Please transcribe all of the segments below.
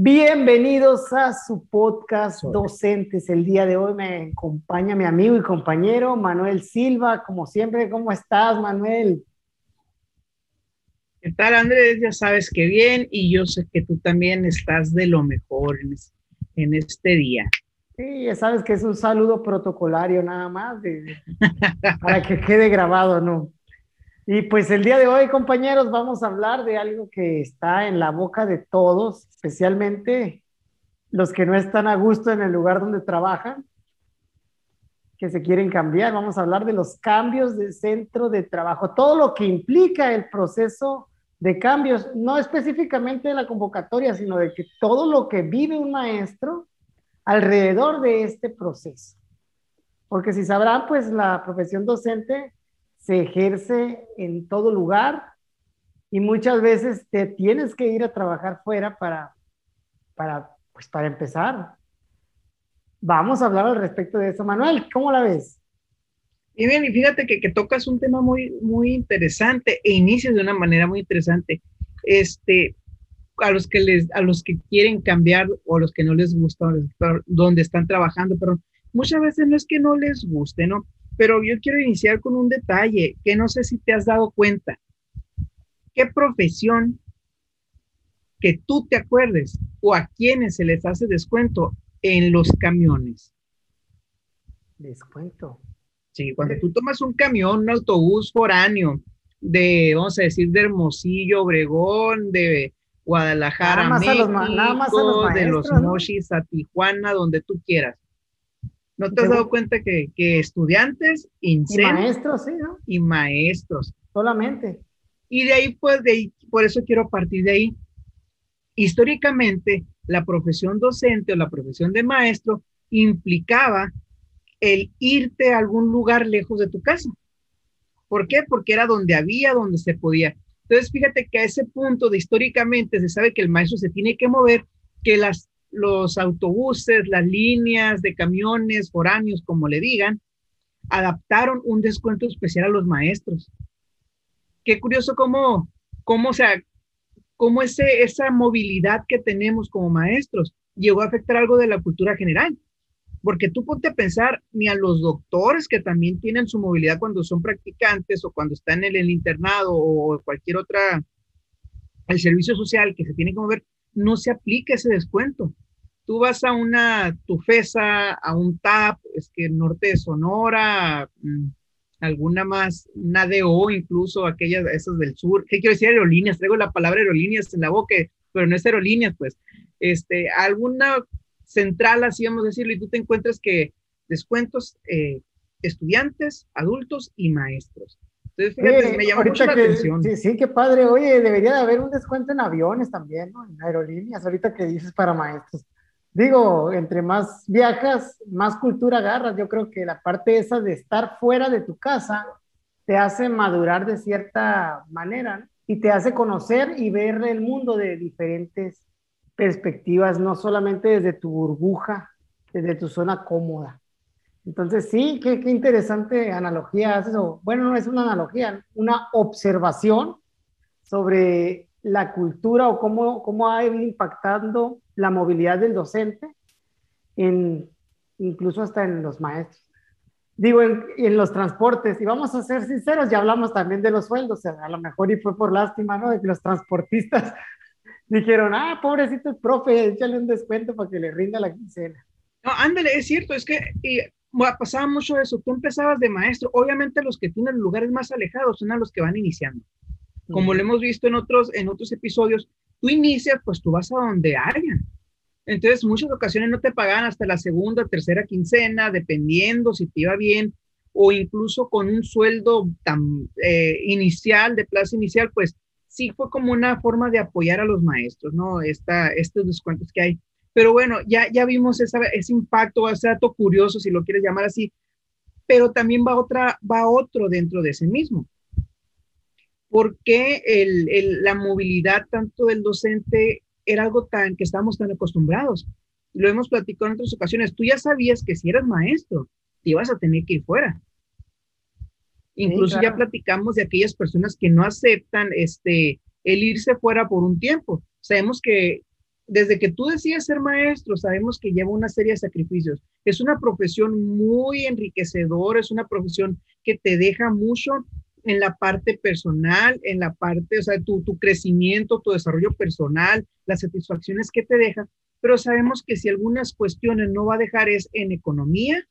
Bienvenidos a su podcast Docentes. El día de hoy me acompaña mi amigo y compañero Manuel Silva. Como siempre, ¿cómo estás, Manuel? ¿Qué tal, Andrés? Ya sabes que bien y yo sé que tú también estás de lo mejor en, este día. Sí, ya sabes que es un saludo protocolario nada más, para que quede grabado, ¿no? Y pues el día de hoy, compañeros, vamos a hablar de algo que está en la boca de todos, especialmente los que no están a gusto en el lugar donde trabajan, que se quieren cambiar. Vamos a hablar de los cambios de centro de trabajo, todo lo que implica el proceso de cambios, no específicamente de la convocatoria, sino de que todo lo que vive un maestro alrededor de este proceso. Porque si sabrán, pues la profesión docente se ejerce en todo lugar y muchas veces te tienes que ir a trabajar fuera para, para, pues para empezar. Vamos a hablar al respecto de eso. Manuel, ¿cómo la ves? Y bien, y fíjate que, que, tocas un tema muy, muy interesante e inicias de una manera muy interesante. Este, a los que les, a los que quieren cambiar o a los que no les gusta donde están trabajando, pero muchas veces no es que no les guste, ¿no? Pero yo quiero iniciar con un detalle que no sé si te has dado cuenta. ¿Qué profesión que tú te acuerdes o a quienes se les hace descuento en los camiones? Descuento. Sí, cuando tú tomas un camión, un autobús foráneo de, vamos a decir, de Hermosillo, Obregón, de Guadalajara, México, de los Mochis a Tijuana, donde tú quieras. ¿No te has dado cuenta que, estudiantes, y maestros, sí, ¿no? Y maestros. Solamente. Y de ahí, pues, de ahí, por eso quiero partir de ahí. Históricamente, la profesión docente o la profesión de maestro implicaba el irte a algún lugar lejos de tu casa. ¿Por qué? Porque era donde había, donde se podía. Entonces, fíjate que a ese punto de históricamente se sabe que el maestro se tiene que mover, que las los autobuses, las líneas de camiones foráneos, como le digan, adaptaron un descuento especial a los maestros. Qué curioso cómo, cómo, sea, cómo ese, esa movilidad que tenemos como maestros llegó a afectar algo de la cultura general. Porque tú ponte a pensar ni a los doctores que también tienen su movilidad cuando son practicantes o cuando están en el internado o cualquier otra, el servicio social que se tiene que mover, no se aplica ese descuento. Tú vas a una Tufesa, a un TAP, es que Norte de Sonora, mm, alguna más, una DO incluso, aquellas, esas del sur. ¿Qué quiero decir? Aerolíneas, traigo la palabra aerolíneas en la boca, pero no es aerolíneas, pues. Este, alguna central, así vamos a decirlo, y tú te encuentras que descuentos eh, estudiantes, adultos y maestros. Entonces, fíjate, me llama mucho la atención. Sí, sí, qué padre. Oye, debería de haber un descuento en aviones también, ¿no? En aerolíneas, ahorita que dices para maestros. Digo, entre más viajas, más cultura agarras. Yo creo que la parte esa de estar fuera de tu casa te hace madurar de cierta manera ¿no? y te hace conocer y ver el mundo de diferentes perspectivas, no solamente desde tu burbuja, desde tu zona cómoda. Entonces, sí, qué, qué interesante analogía haces, o bueno, no es una analogía, una observación sobre la cultura o cómo, cómo ha ido impactando la movilidad del docente, en, incluso hasta en los maestros. Digo, en, en, los transportes, y vamos a ser sinceros, ya hablamos también de los sueldos, a lo mejor y fue por lástima, ¿no? De que los transportistas dijeron, ah, pobrecito el profe, échale un descuento para que le rinda la quincena. No, ándale, es cierto, es que pasaba mucho eso. Tú empezabas de maestro. Obviamente los que tienen lugares más alejados son a los que van iniciando. Como lo hemos visto en otros, en otros episodios, tú inicias, pues tú vas a donde haya. Entonces, muchas ocasiones no te pagan hasta la segunda, tercera quincena, dependiendo si te iba bien, o incluso con un sueldo tan eh, inicial, de plaza inicial, pues sí fue como una forma de apoyar a los maestros, ¿no? Esta, estos descuentos que hay. Pero bueno, ya, ya vimos ese impacto, ese dato curioso, si lo quieres llamar así, pero también va, otra, va otro dentro de ese mismo. ¿Por qué el, la movilidad tanto del docente era algo tan que estábamos tan acostumbrados? Lo hemos platicado en otras ocasiones. Tú ya sabías que si eras maestro, te ibas a tener que ir fuera. Incluso ya platicamos de aquellas personas que no aceptan este, el irse fuera por un tiempo. Sabemos que desde que tú decides ser maestro, sabemos que lleva una serie de sacrificios. Es una profesión muy enriquecedora, es una profesión que te deja mucho en la parte personal, en la parte, o sea, tu, tu crecimiento, tu desarrollo personal, las satisfacciones que te deja, pero sabemos que si algunas cuestiones no va a dejar es en economía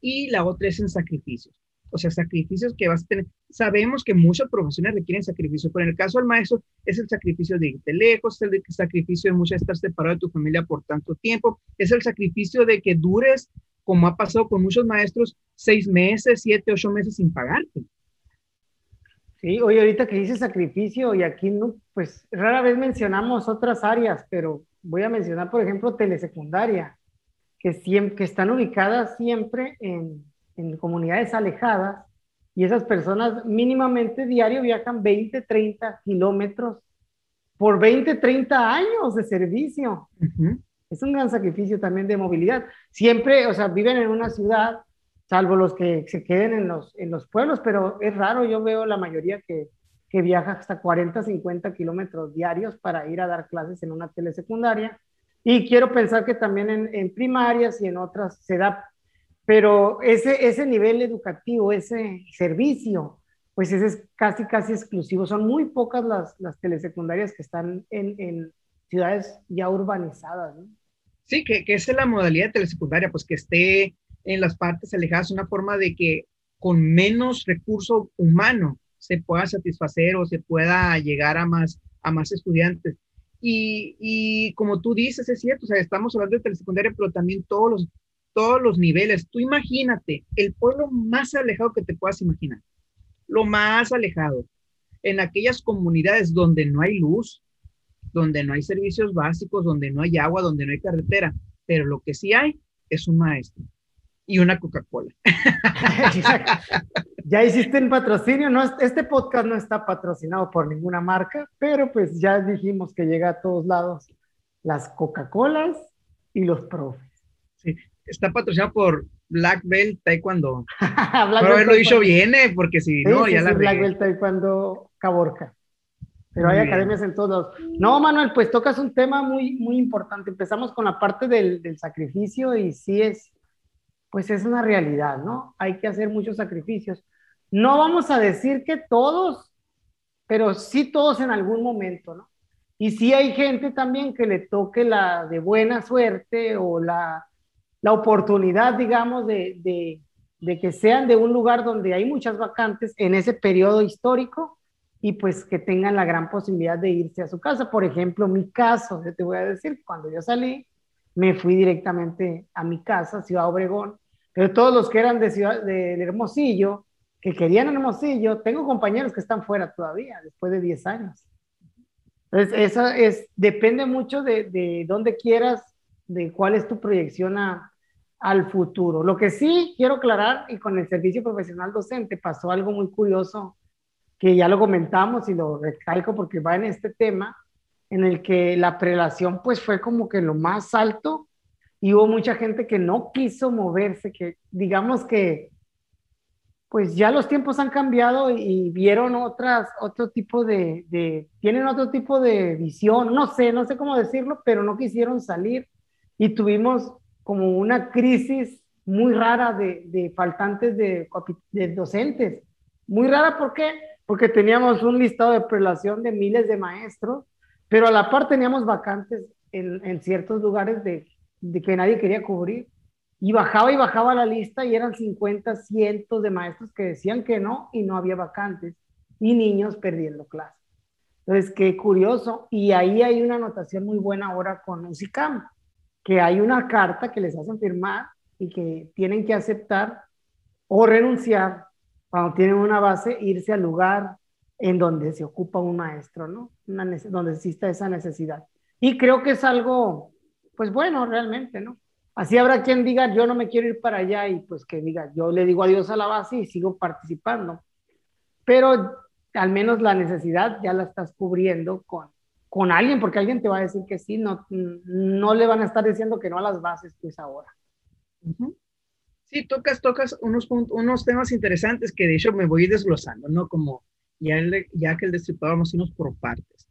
y la otra es en sacrificios o sea, sacrificios que vas a tener. Sabemos que muchas profesiones requieren sacrificios, pero en el caso del maestro es el sacrificio de irte lejos, es el sacrificio de muchas estar separado de tu familia por tanto tiempo, es el sacrificio de que dures, como ha pasado con muchos maestros, seis meses, siete, ocho meses sin pagarte. Sí, oye, ahorita que dice sacrificio, y aquí no, pues rara vez mencionamos otras áreas, pero voy a mencionar, por ejemplo, telesecundaria, que, siempre, que están ubicadas siempre en, en comunidades alejadas y esas personas mínimamente diario viajan 20, 30 kilómetros por 20, 30 años de servicio. Es un gran sacrificio también de movilidad. Siempre, o sea, viven en una ciudad, salvo los que se queden en los, en los pueblos, pero es raro, yo veo la mayoría que, que viaja hasta 40, 50 kilómetros diarios para ir a dar clases en una telesecundaria. Y quiero pensar que también en, en primarias y en otras se da pero ese, ese nivel educativo, ese servicio, pues ese es casi, casi exclusivo. Son muy pocas las, las telesecundarias que están en, en ciudades ya urbanizadas. Sí, que, que es la modalidad de telesecundaria, pues que esté en las partes alejadas, una forma de que con menos recurso humano se pueda satisfacer o se pueda llegar a más, a más estudiantes. Y, y, como tú dices, es cierto, o sea, estamos hablando de telesecundaria, pero también todos los, todos los niveles. Tú imagínate el pueblo más alejado que te puedas imaginar, lo más alejado, en aquellas comunidades donde no hay luz, donde no hay servicios básicos, donde no hay agua, donde no hay carretera, pero lo que sí hay es un maestro y una Coca-Cola. ya hiciste un patrocinio, no, este podcast no está patrocinado por ninguna marca, pero pues ya dijimos que llega a todos lados las Coca-Colas y los profes. Sí, está patrocinado por Black Belt Taekwondo. Black Pero haberlo dicho bien, porque si no, ya la Black Belt Taekwondo Caborca. Pero hay academias en todos No, Manuel, pues tocas un tema muy, muy importante. Empezamos con la parte del, del sacrificio y sí es, pues es una realidad, ¿no? Hay que hacer muchos sacrificios. No vamos a decir que todos, pero sí todos en algún momento, ¿no? Y sí hay gente también que le toque la de buena suerte o la, la oportunidad, digamos, de, de, que sean de un lugar donde hay muchas vacantes en ese periodo histórico y pues que tengan la gran posibilidad de irse a su casa. Por ejemplo, mi caso, yo te voy a decir, cuando yo salí, me fui directamente a mi casa, Ciudad Obregón, pero todos los que eran de, ciudad, de, Hermosillo, que querían Hermosillo, tengo compañeros que están fuera todavía, después de 10 años. Entonces, eso es, depende mucho de, de dónde quieras, de cuál es tu proyección a, al futuro. Lo que sí quiero aclarar, y con el servicio profesional docente pasó algo muy curioso, que ya lo comentamos y lo recalco porque va en este tema, en el que la prelación pues fue como que lo más alto y hubo mucha gente que no quiso moverse, que digamos que pues ya los tiempos han cambiado y, vieron otras, otro tipo de, de, tienen otro tipo de visión, no sé, no sé cómo decirlo, pero no quisieron salir y tuvimos como una crisis muy rara de, de faltantes de, docentes. Muy rara, ¿por qué? Porque teníamos un listado de prelación de miles de maestros, pero a la par teníamos vacantes en, en ciertos lugares de, de, que nadie quería cubrir. Y bajaba y bajaba la lista y eran 50, cientos de maestros que decían que no y no había vacantes y niños perdiendo clases. Entonces, qué curioso. Y ahí hay una anotación muy buena ahora con UCICAM que hay una carta que les hacen firmar y que tienen que aceptar o renunciar cuando tienen una base, irse al lugar en donde se ocupa un maestro, ¿no? donde exista esa necesidad. Y creo que es algo, pues bueno, realmente, ¿no? Así habrá quien diga, yo no me quiero ir para allá y pues que diga, yo le digo adiós a la base y sigo participando. Pero al menos la necesidad ya la estás cubriendo con, con alguien, porque alguien te va a decir que sí, no, no le van a estar diciendo que no a las bases, pues ahora. Sí, tocas, tocas unos, unos temas interesantes que de hecho me voy desglosando, ¿no? Como ya, ya que el a irnos por partes.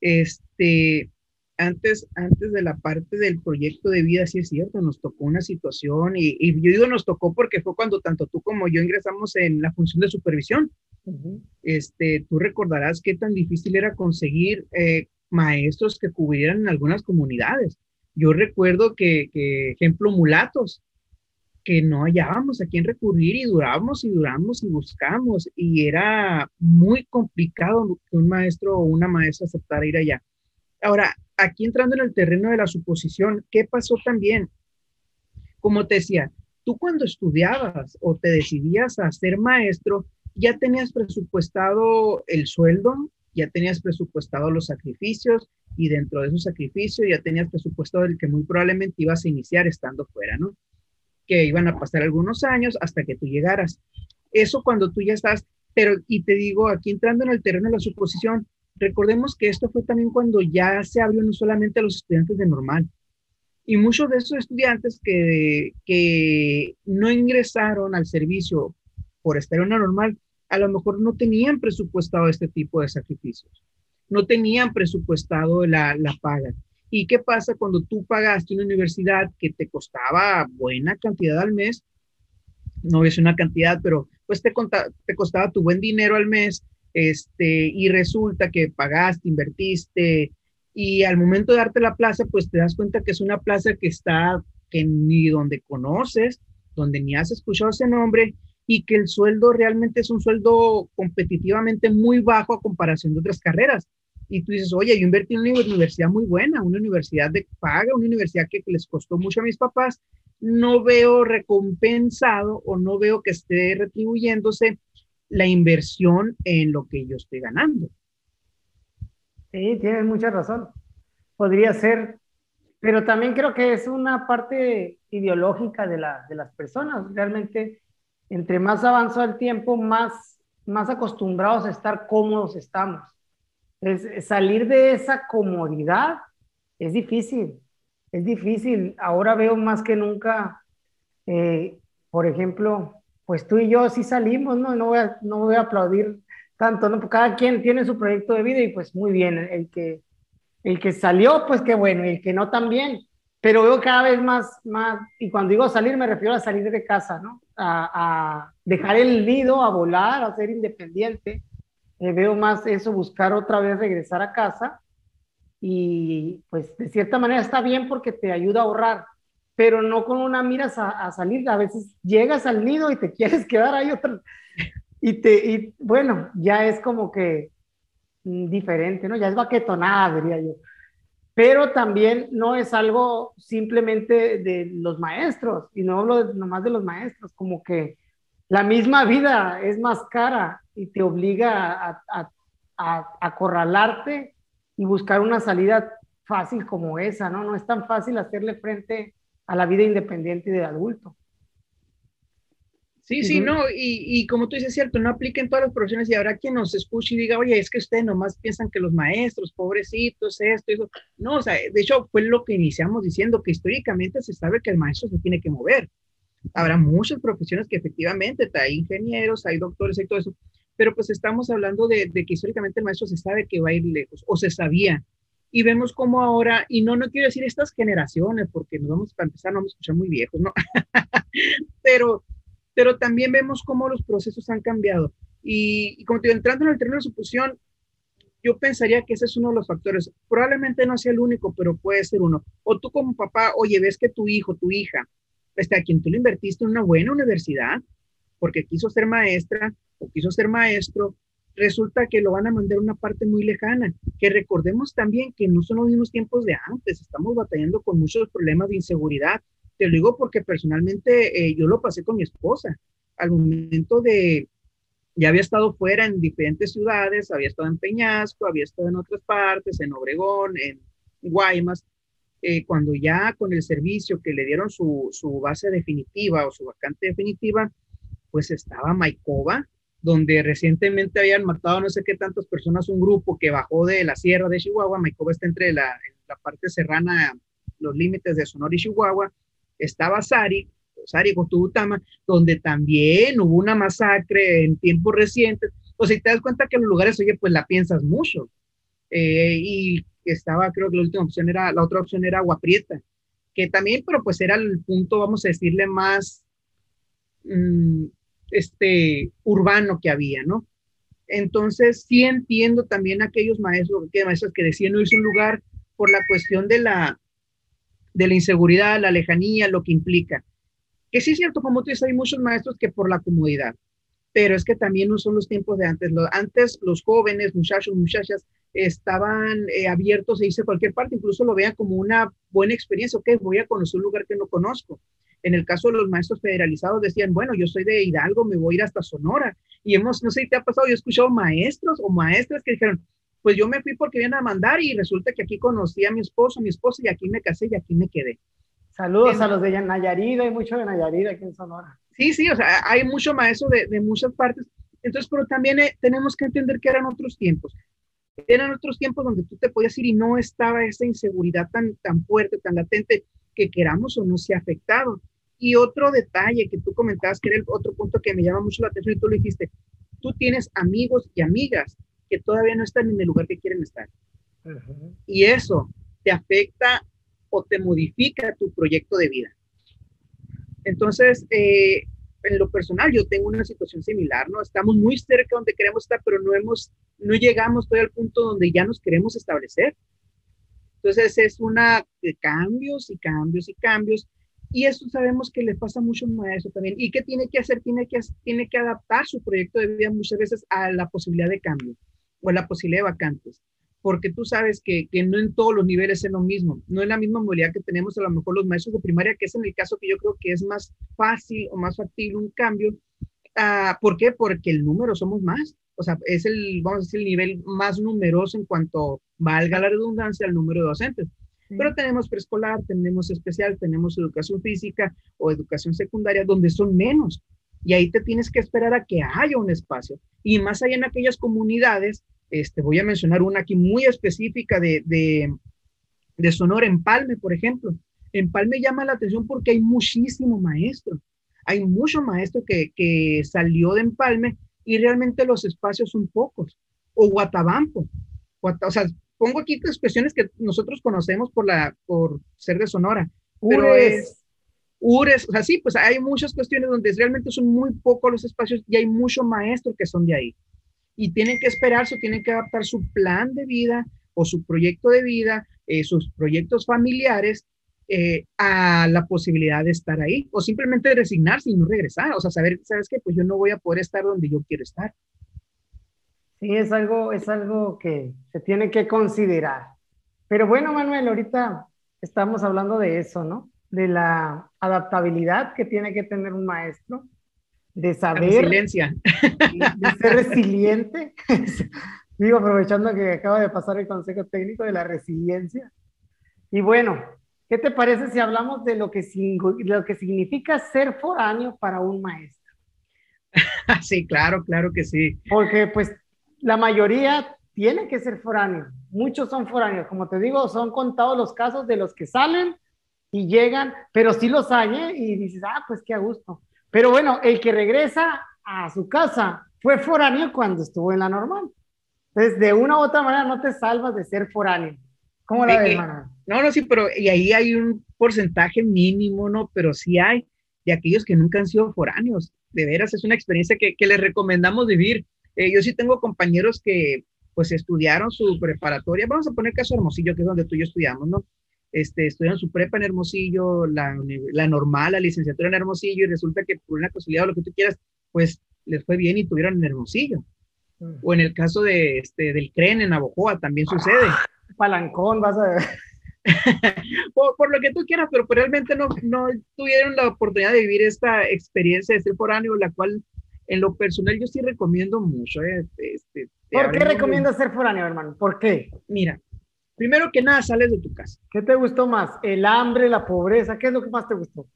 Este, antes, antes de la parte del proyecto de vida, sí es cierto, nos tocó una situación y, yo digo nos tocó porque fue cuando tanto tú como yo ingresamos en la función de supervisión. Este, tú recordarás qué tan difícil era conseguir eh, maestros que cubrieran en algunas comunidades. Yo recuerdo que, que, ejemplo, mulatos, que no hallábamos a quién recurrir y durábamos y duramos y buscamos y era muy complicado que un maestro o una maestra aceptara ir allá. Ahora, aquí entrando en el terreno de la suposición, ¿qué pasó también? Como te decía, tú cuando estudiabas o te decidías a ser maestro, ya tenías presupuestado el sueldo, ya tenías presupuestado los sacrificios y dentro de esos sacrificios ya tenías presupuestado el que muy probablemente ibas a iniciar estando fuera, ¿no? Que iban a pasar algunos años hasta que tú llegaras. Eso cuando tú ya estás, pero y te digo, aquí entrando en el terreno de la suposición, Recordemos que esto fue también cuando ya se abrió no solamente a los estudiantes de normal, y muchos de esos estudiantes que, que no ingresaron al servicio por estar en una normal, a lo mejor no tenían presupuestado este tipo de sacrificios, no tenían presupuestado la, la paga. ¿Y qué pasa cuando tú pagaste una universidad que te costaba buena cantidad al mes? No es una cantidad, pero pues te, te costaba tu buen dinero al mes este, y resulta que pagaste, invertiste, y al momento de darte la plaza, pues te das cuenta que es una plaza que está, que ni donde conoces, donde ni has escuchado ese nombre, y que el sueldo realmente es un sueldo competitivamente muy bajo a comparación de otras carreras. Y tú dices, oye, yo invertí en una universidad muy buena, una universidad de paga, una universidad que les costó mucho a mis papás, no veo recompensado o no veo que esté retribuyéndose la inversión en lo que yo estoy ganando. Sí, tienes mucha razón. Podría ser, pero también creo que es una parte ideológica de, la, de las personas. Realmente, entre más avanza el tiempo, más, más acostumbrados a estar cómodos estamos. Es, salir de esa comodidad es difícil, es difícil. Ahora veo más que nunca, eh, por ejemplo, pues tú y yo sí salimos, ¿no? No voy a, no voy a aplaudir tanto, ¿no? Cada quien tiene su proyecto de vida y pues muy bien, el que, el que salió, pues qué bueno, y el que no también, pero veo cada vez más, más, y cuando digo salir me refiero a salir de casa, ¿no? A, dejar el nido, a volar, a ser independiente. Eh, veo más eso, buscar otra vez regresar a casa y pues de cierta manera está bien porque te ayuda a ahorrar pero no con una miras a, salir. A veces llegas al nido y te quieres quedar ahí otra. Y, te, y bueno, ya es como que mm, diferente, ¿no? Ya es baquetonada, diría yo. Pero también no es algo simplemente de los maestros, y no hablo nomás de los maestros, como que la misma vida es más cara y te obliga a, acorralarte y buscar una salida fácil como esa, ¿no? No es tan fácil hacerle frente a la vida independiente de adulto. Sí, sí, no, y, y, como tú dices, cierto, no apliquen todas las profesiones y habrá quien nos escuche y diga, oye, es que ustedes nomás piensan que los maestros, pobrecitos, esto, eso. No, o sea, de hecho, fue lo que iniciamos diciendo, que históricamente se sabe que el maestro se tiene que mover. Habrá muchas profesiones que efectivamente, hay ingenieros, hay doctores, hay todo eso, pero pues estamos hablando de, de que históricamente el maestro se sabe que va a ir lejos, o se sabía y vemos cómo ahora, y no, no quiero decir estas generaciones, porque nos vamos a empezar, no vamos a escuchar muy viejos, ¿no? pero, pero también vemos cómo los procesos han cambiado. Y, como te digo, entrando en el terreno de suposición, yo pensaría que ese es uno de los factores. Probablemente no sea el único, pero puede ser uno. O tú como papá, oye, ves que tu hijo, tu hija, este, a quien tú le invertiste en una buena universidad, porque quiso ser maestra o quiso ser maestro, resulta que lo van a mandar a una parte muy lejana, que recordemos también que no son los mismos tiempos de antes, estamos batallando con muchos problemas de inseguridad. Te lo digo porque personalmente eh, yo lo pasé con mi esposa. Al momento de, ya había estado fuera en diferentes ciudades, había estado en Peñasco, había estado en otras partes, en Obregón, en Guaymas, eh, cuando ya con el servicio que le dieron su, su base definitiva o su vacante definitiva, pues estaba Maicova, donde recientemente habían matado no sé qué tantas personas, un grupo que bajó de la sierra de Chihuahua, Maicova está entre la, la parte serrana, los límites de Sonora y Chihuahua, estaba Sari, Sari Cotubutama, donde también hubo una masacre en tiempos recientes. O sea, te das cuenta que los lugares, oye, pues la piensas mucho. Eh, y estaba, creo que la última opción era, la otra opción era Agua Prieta, que también, pero pues era el punto, vamos a decirle, más mm, este, urbano que había, ¿no? Entonces, sí entiendo también aquellos maestros, que maestros que decían irse un lugar por la cuestión de la, de la inseguridad, la lejanía, lo que implica. Que sí es cierto, como tú dices, hay muchos maestros que por la comodidad, pero es que también no son los tiempos de antes. antes los jóvenes, muchachos, muchachas, estaban eh, abiertos a irse a cualquier parte, incluso lo vean como una buena experiencia, ok, voy a conocer un lugar que no conozco. En el caso de los maestros federalizados decían, bueno, yo soy de Hidalgo, me voy a ir hasta Sonora. Y hemos, no sé si te ha pasado, yo he escuchado maestros o maestras que dijeron, pues yo me fui porque vienen a mandar y resulta que aquí conocí a mi esposo, mi esposa y aquí me casé y aquí me quedé. Saludos a los de Nayarit, hay mucho de Nayarit aquí en Sonora. Sí, sí, o sea, hay mucho maestro de, de muchas partes. Entonces, pero también eh, tenemos que entender que eran otros tiempos. Eran otros tiempos donde tú te podías ir y no estaba esa inseguridad tan, tan fuerte, tan latente, que queramos o no se ha afectado. Y otro detalle que tú comentabas, que era el otro punto que me llama mucho la atención, y tú lo dijiste, tú tienes amigos y amigas que todavía no están en el lugar que quieren estar. Y eso te afecta o te modifica tu proyecto de vida. Entonces, eh, en lo personal, yo tengo una situación similar, ¿no? Estamos muy cerca donde queremos estar, pero no hemos, no llegamos todavía al punto donde ya nos queremos establecer. Entonces, es una de cambios y cambios y cambios. Y eso sabemos que le pasa mucho a eso también. ¿Y qué tiene que hacer? Tiene que, tiene que adaptar su proyecto de vida muchas veces a la posibilidad de cambio o la posibilidad de vacantes porque tú sabes que, que, no en todos los niveles es lo mismo, no es la misma movilidad que tenemos a lo mejor los maestros de primaria, que es en el caso que yo creo que es más fácil o más factible un cambio. Uh, ¿Por qué? Porque el número somos más, o sea, es el, vamos a decir, el nivel más numeroso en cuanto valga la redundancia al número de docentes. Pero tenemos preescolar, tenemos especial, tenemos educación física o educación secundaria, donde son menos. Y ahí te tienes que esperar a que haya un espacio. Y más allá en aquellas comunidades este, voy a mencionar una aquí muy específica de, de, de Sonora, Empalme, por ejemplo. Empalme llama la atención porque hay muchísimo maestro. Hay mucho maestro que, que salió de Empalme y realmente los espacios son pocos. O Guatabampo. o sea, pongo aquí expresiones que nosotros conocemos por, la, por ser de Sonora. Pero es, Ures, o sea, sí, pues hay muchas cuestiones donde realmente son muy pocos los espacios y hay mucho maestro que son de ahí y tienen que esperarse tienen que adaptar su plan de vida o su proyecto de vida, eh, sus proyectos familiares eh, a la posibilidad de estar ahí o simplemente resignarse y no regresar, o sea, saber, ¿sabes qué? Pues yo no voy a poder estar donde yo quiero estar. Sí, es algo, es algo que se tiene que considerar. Pero bueno, Manuel, ahorita estamos hablando de eso, ¿no? De la adaptabilidad que tiene que tener un maestro de saber. Resiliencia. De ser resiliente. Digo, aprovechando que acaba de pasar el consejo técnico de la resiliencia. Y bueno, ¿qué te parece si hablamos de lo que, lo que significa ser foráneo para un maestro? Sí, claro, claro que sí. Porque pues la mayoría tiene que ser foráneo. Muchos son foráneos. Como te digo, son contados los casos de los que salen y llegan, pero sí los hay ¿eh? y dices, ah, pues qué a gusto. Pero bueno, el que regresa a su casa fue foráneo cuando estuvo en la normal. Entonces, de una u otra manera no te salvas de ser foráneo. ¿Cómo la ves, Manuel? No, no, sí, pero y ahí hay un porcentaje mínimo, ¿no? Pero sí hay de aquellos que nunca han sido foráneos. De veras, es una experiencia que, que les recomendamos vivir. Eh, yo sí tengo compañeros que pues estudiaron su preparatoria. Vamos a poner caso Hermosillo, que es donde tú y yo estudiamos, ¿no? Este, estudian su prepa en Hermosillo, la, la normal, la licenciatura en Hermosillo, y resulta que por una posibilidad o lo que tú quieras, pues les fue bien y tuvieron en Hermosillo. Mm. O en el caso de, este, del CREN en Navojoa también sucede. Ah, palancón, vas a ver. por, lo que tú quieras, pero pues, realmente no, no tuvieron la oportunidad de vivir esta experiencia de ser foráneo, la cual en lo personal yo sí recomiendo mucho. Eh, este, ¿Por qué recomiendas ser foráneo, hermano? ¿Por qué? Mira, Primero que nada, sales de tu casa. ¿Qué te gustó más? ¿El hambre, la pobreza? ¿Qué es lo que más te gustó?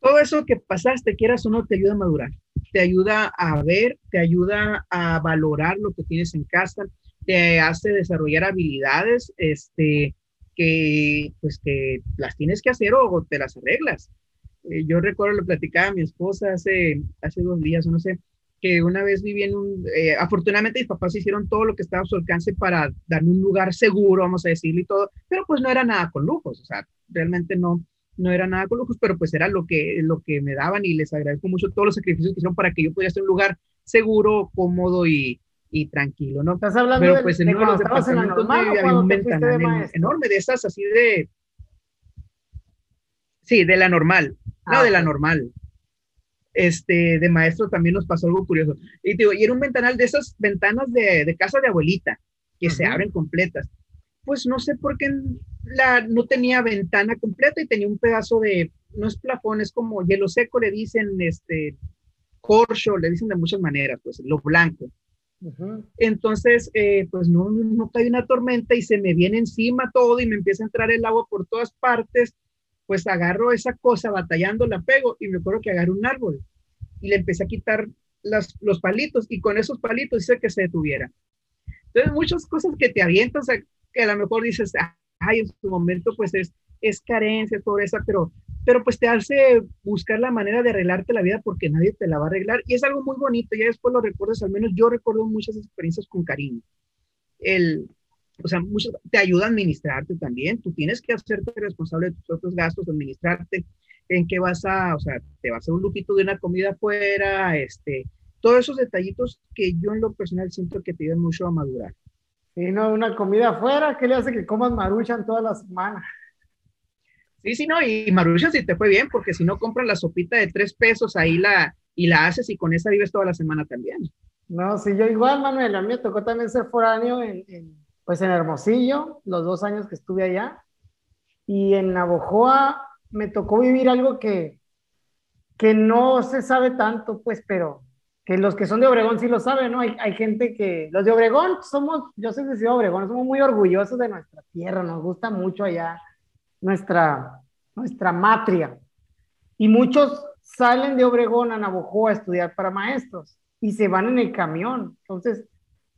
Todo eso que pasaste, quieras o no, te ayuda a madurar. Te ayuda a ver, te ayuda a valorar lo que tienes en casa, te hace desarrollar habilidades este, que, pues, que las tienes que hacer o te las arreglas. Eh, yo recuerdo, lo platicaba a mi esposa hace, hace dos días, no sé, que una vez viví en un, eh, afortunadamente mis papás hicieron todo lo que estaba a su alcance para darme un lugar seguro, vamos a decirlo y todo, pero pues no era nada con lujos, o sea, realmente no, no era nada con lujos, pero pues era lo que, lo que me daban y les agradezco mucho todos los sacrificios que hicieron para que yo pudiera estar en un lugar seguro, cómodo y, y tranquilo, ¿no? Estás hablando pero de, pues en de cuando estabas en la departamentos normal de- o había un de enorme de esas así de, sí, de la normal, no, Ah, de la normal. Este, de maestro también nos pasó algo curioso. Y, digo, y era un ventanal de esas ventanas de, de casa de abuelita, que se abren completas. Pues no sé por qué la, no tenía ventana completa y tenía un pedazo de, no es plafón, es como hielo seco, le dicen, este, corcho, le dicen de muchas maneras, pues lo blanco. Entonces, eh, pues no, no, no cae una tormenta y se me viene encima todo y me empieza a entrar el agua por todas partes. Pues agarro esa cosa batallando, la pego y me acuerdo que agarré un árbol y le empecé a quitar las, los palitos y con esos palitos hice que se detuviera. Entonces, muchas cosas que te avientas, a- que a lo mejor dices, ay, en su momento pues es, es carencia, pobreza, pero, pero pues te hace buscar la manera de arreglarte la vida porque nadie te la va a arreglar y es algo muy bonito, ya después lo recuerdas, al menos yo recuerdo muchas experiencias con cariño. El, o sea, muchas, te ayuda a administrarte también, tú tienes que hacerte responsable de tus propios gastos, administrarte, en qué vas a, o sea, te vas a hacer un lujito de una comida afuera, este, todos esos detallitos que yo en lo personal siento que te ayudan mucho a madurar. Sí, no, una comida afuera, ¿qué le hace que comas maruchan toda la semana? Sí, sí, no, y Marucha si te fue bien, porque si no compras la sopita de tres pesos ahí la, y la haces y con esa vives toda la semana también. No, sí, yo igual, Manuel, a mí me tocó también ser foráneo en, en, pues en Hermosillo, los dos años que estuve allá, y en Navojoa me tocó vivir algo que, que no se sabe tanto, pues, pero que los que son de Obregón sí lo saben, ¿no? Hay, hay gente que, los de Obregón somos, yo soy de Ciudad Obregón, somos muy orgullosos de nuestra tierra, nos gusta mucho allá nuestra, nuestra matria. Y muchos salen de Obregón a Navojoa a estudiar para maestros y se van en el camión. Entonces,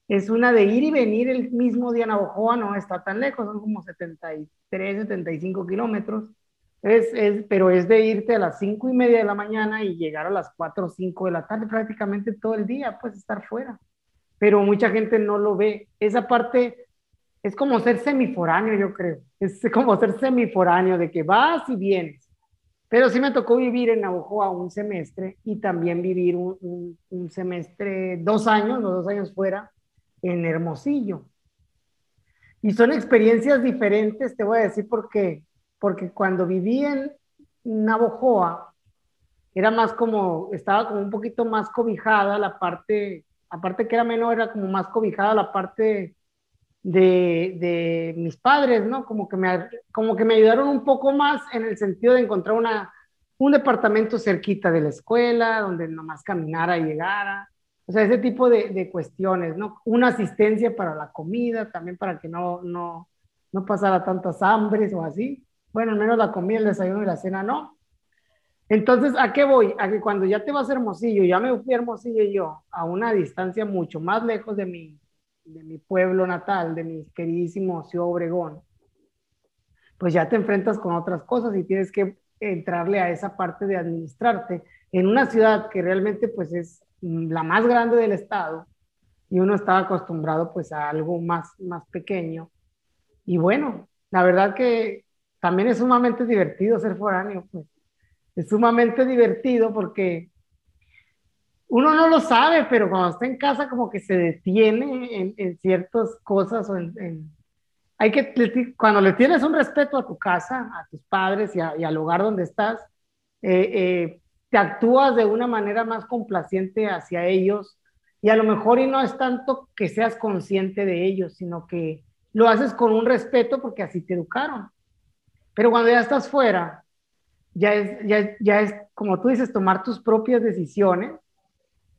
es una de ir y venir el mismo día Navojoa, no está tan lejos, son como 73, 75 kilómetros. Es, es, pero es de irte a las cinco y media de la mañana y llegar a las 4 o 5 de la tarde, prácticamente todo el día, pues estar fuera. Pero mucha gente no lo ve. Esa parte es como ser semiforáneo, yo creo. Es como ser semiforáneo, de que vas y vienes. Pero sí me tocó vivir en Navojoa un semestre y también vivir un, un, semestre, dos años, los dos años fuera, en Hermosillo. Y son experiencias diferentes, te voy a decir por qué. Porque cuando viví en Navojoa, era más como, estaba como un poquito más cobijada la parte, aparte que era menor, era como más cobijada la parte de, de, mis padres, ¿no? Como que, me, como que me ayudaron un poco más en el sentido de encontrar una, un departamento cerquita de la escuela, donde nomás caminara y llegara. O sea, ese tipo de, de, cuestiones, ¿no? Una asistencia para la comida, también para que no, no, no pasara tantas hambres o así. Bueno, al menos la comida, el desayuno y la cena no. Entonces, ¿a qué voy? A que cuando ya te vas a Hermosillo, ya me fui a Hermosillo yo, a una distancia mucho más lejos de mi, de mi pueblo natal, de mi queridísimo Ciudad Obregón, pues ya te enfrentas con otras cosas y tienes que entrarle a esa parte de administrarte en una ciudad que realmente pues es la más grande del estado y uno estaba acostumbrado pues a algo más, más pequeño. Y bueno, la verdad que también es sumamente divertido ser foráneo, pues es sumamente divertido porque uno no lo sabe, pero cuando está en casa como que se detiene en, ciertas cosas o en, en, hay que, cuando le tienes un respeto a tu casa, a tus padres y al lugar donde estás, eh, eh, te actúas de una manera más complaciente hacia ellos y a lo mejor y no es tanto que seas consciente de ellos, sino que lo haces con un respeto porque así te educaron. Pero cuando ya estás fuera, ya es, ya, ya es como tú dices, tomar tus propias decisiones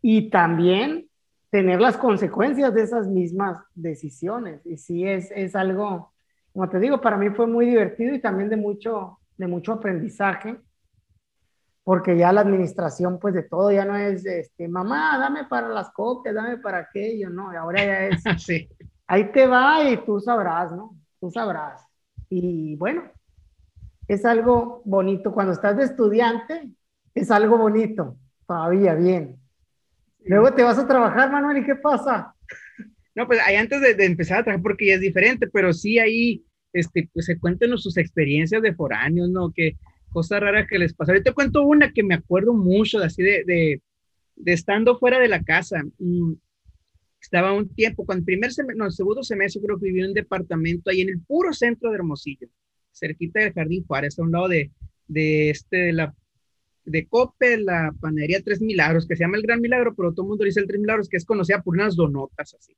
y también tener las consecuencias de esas mismas decisiones. Y sí, es, es algo, como te digo, para mí fue muy divertido y también de mucho, de mucho aprendizaje, porque ya la administración, pues de todo, ya no es, este, mamá, dame para las copias, dame para aquello, ¿no? Y ahora ya es, sí. ahí te va y tú sabrás, ¿no? Tú sabrás. Y bueno, es algo bonito. Cuando estás de estudiante, es algo bonito, todavía bien Luego te vas a trabajar, Manuel, ¿y qué pasa? No, pues ahí antes de, empezar a trabajar, porque ya es diferente, pero sí ahí, este, pues se cuentan sus experiencias de foráneos, ¿no? Que cosas raras que les pasó. Yo te cuento una que me acuerdo mucho, de así de, de, de estando fuera de la casa. Mm, estaba un tiempo, cuando el primer semestre, no, el segundo semestre creo que viví en un departamento ahí en el puro centro de Hermosillo, cerquita del Jardín Juárez, a un lado de, de este, de la de Cope, la panadería Tres Milagros, que se llama el Gran Milagro, pero todo el mundo dice el Tres Milagros, que es conocida por unas donotas así.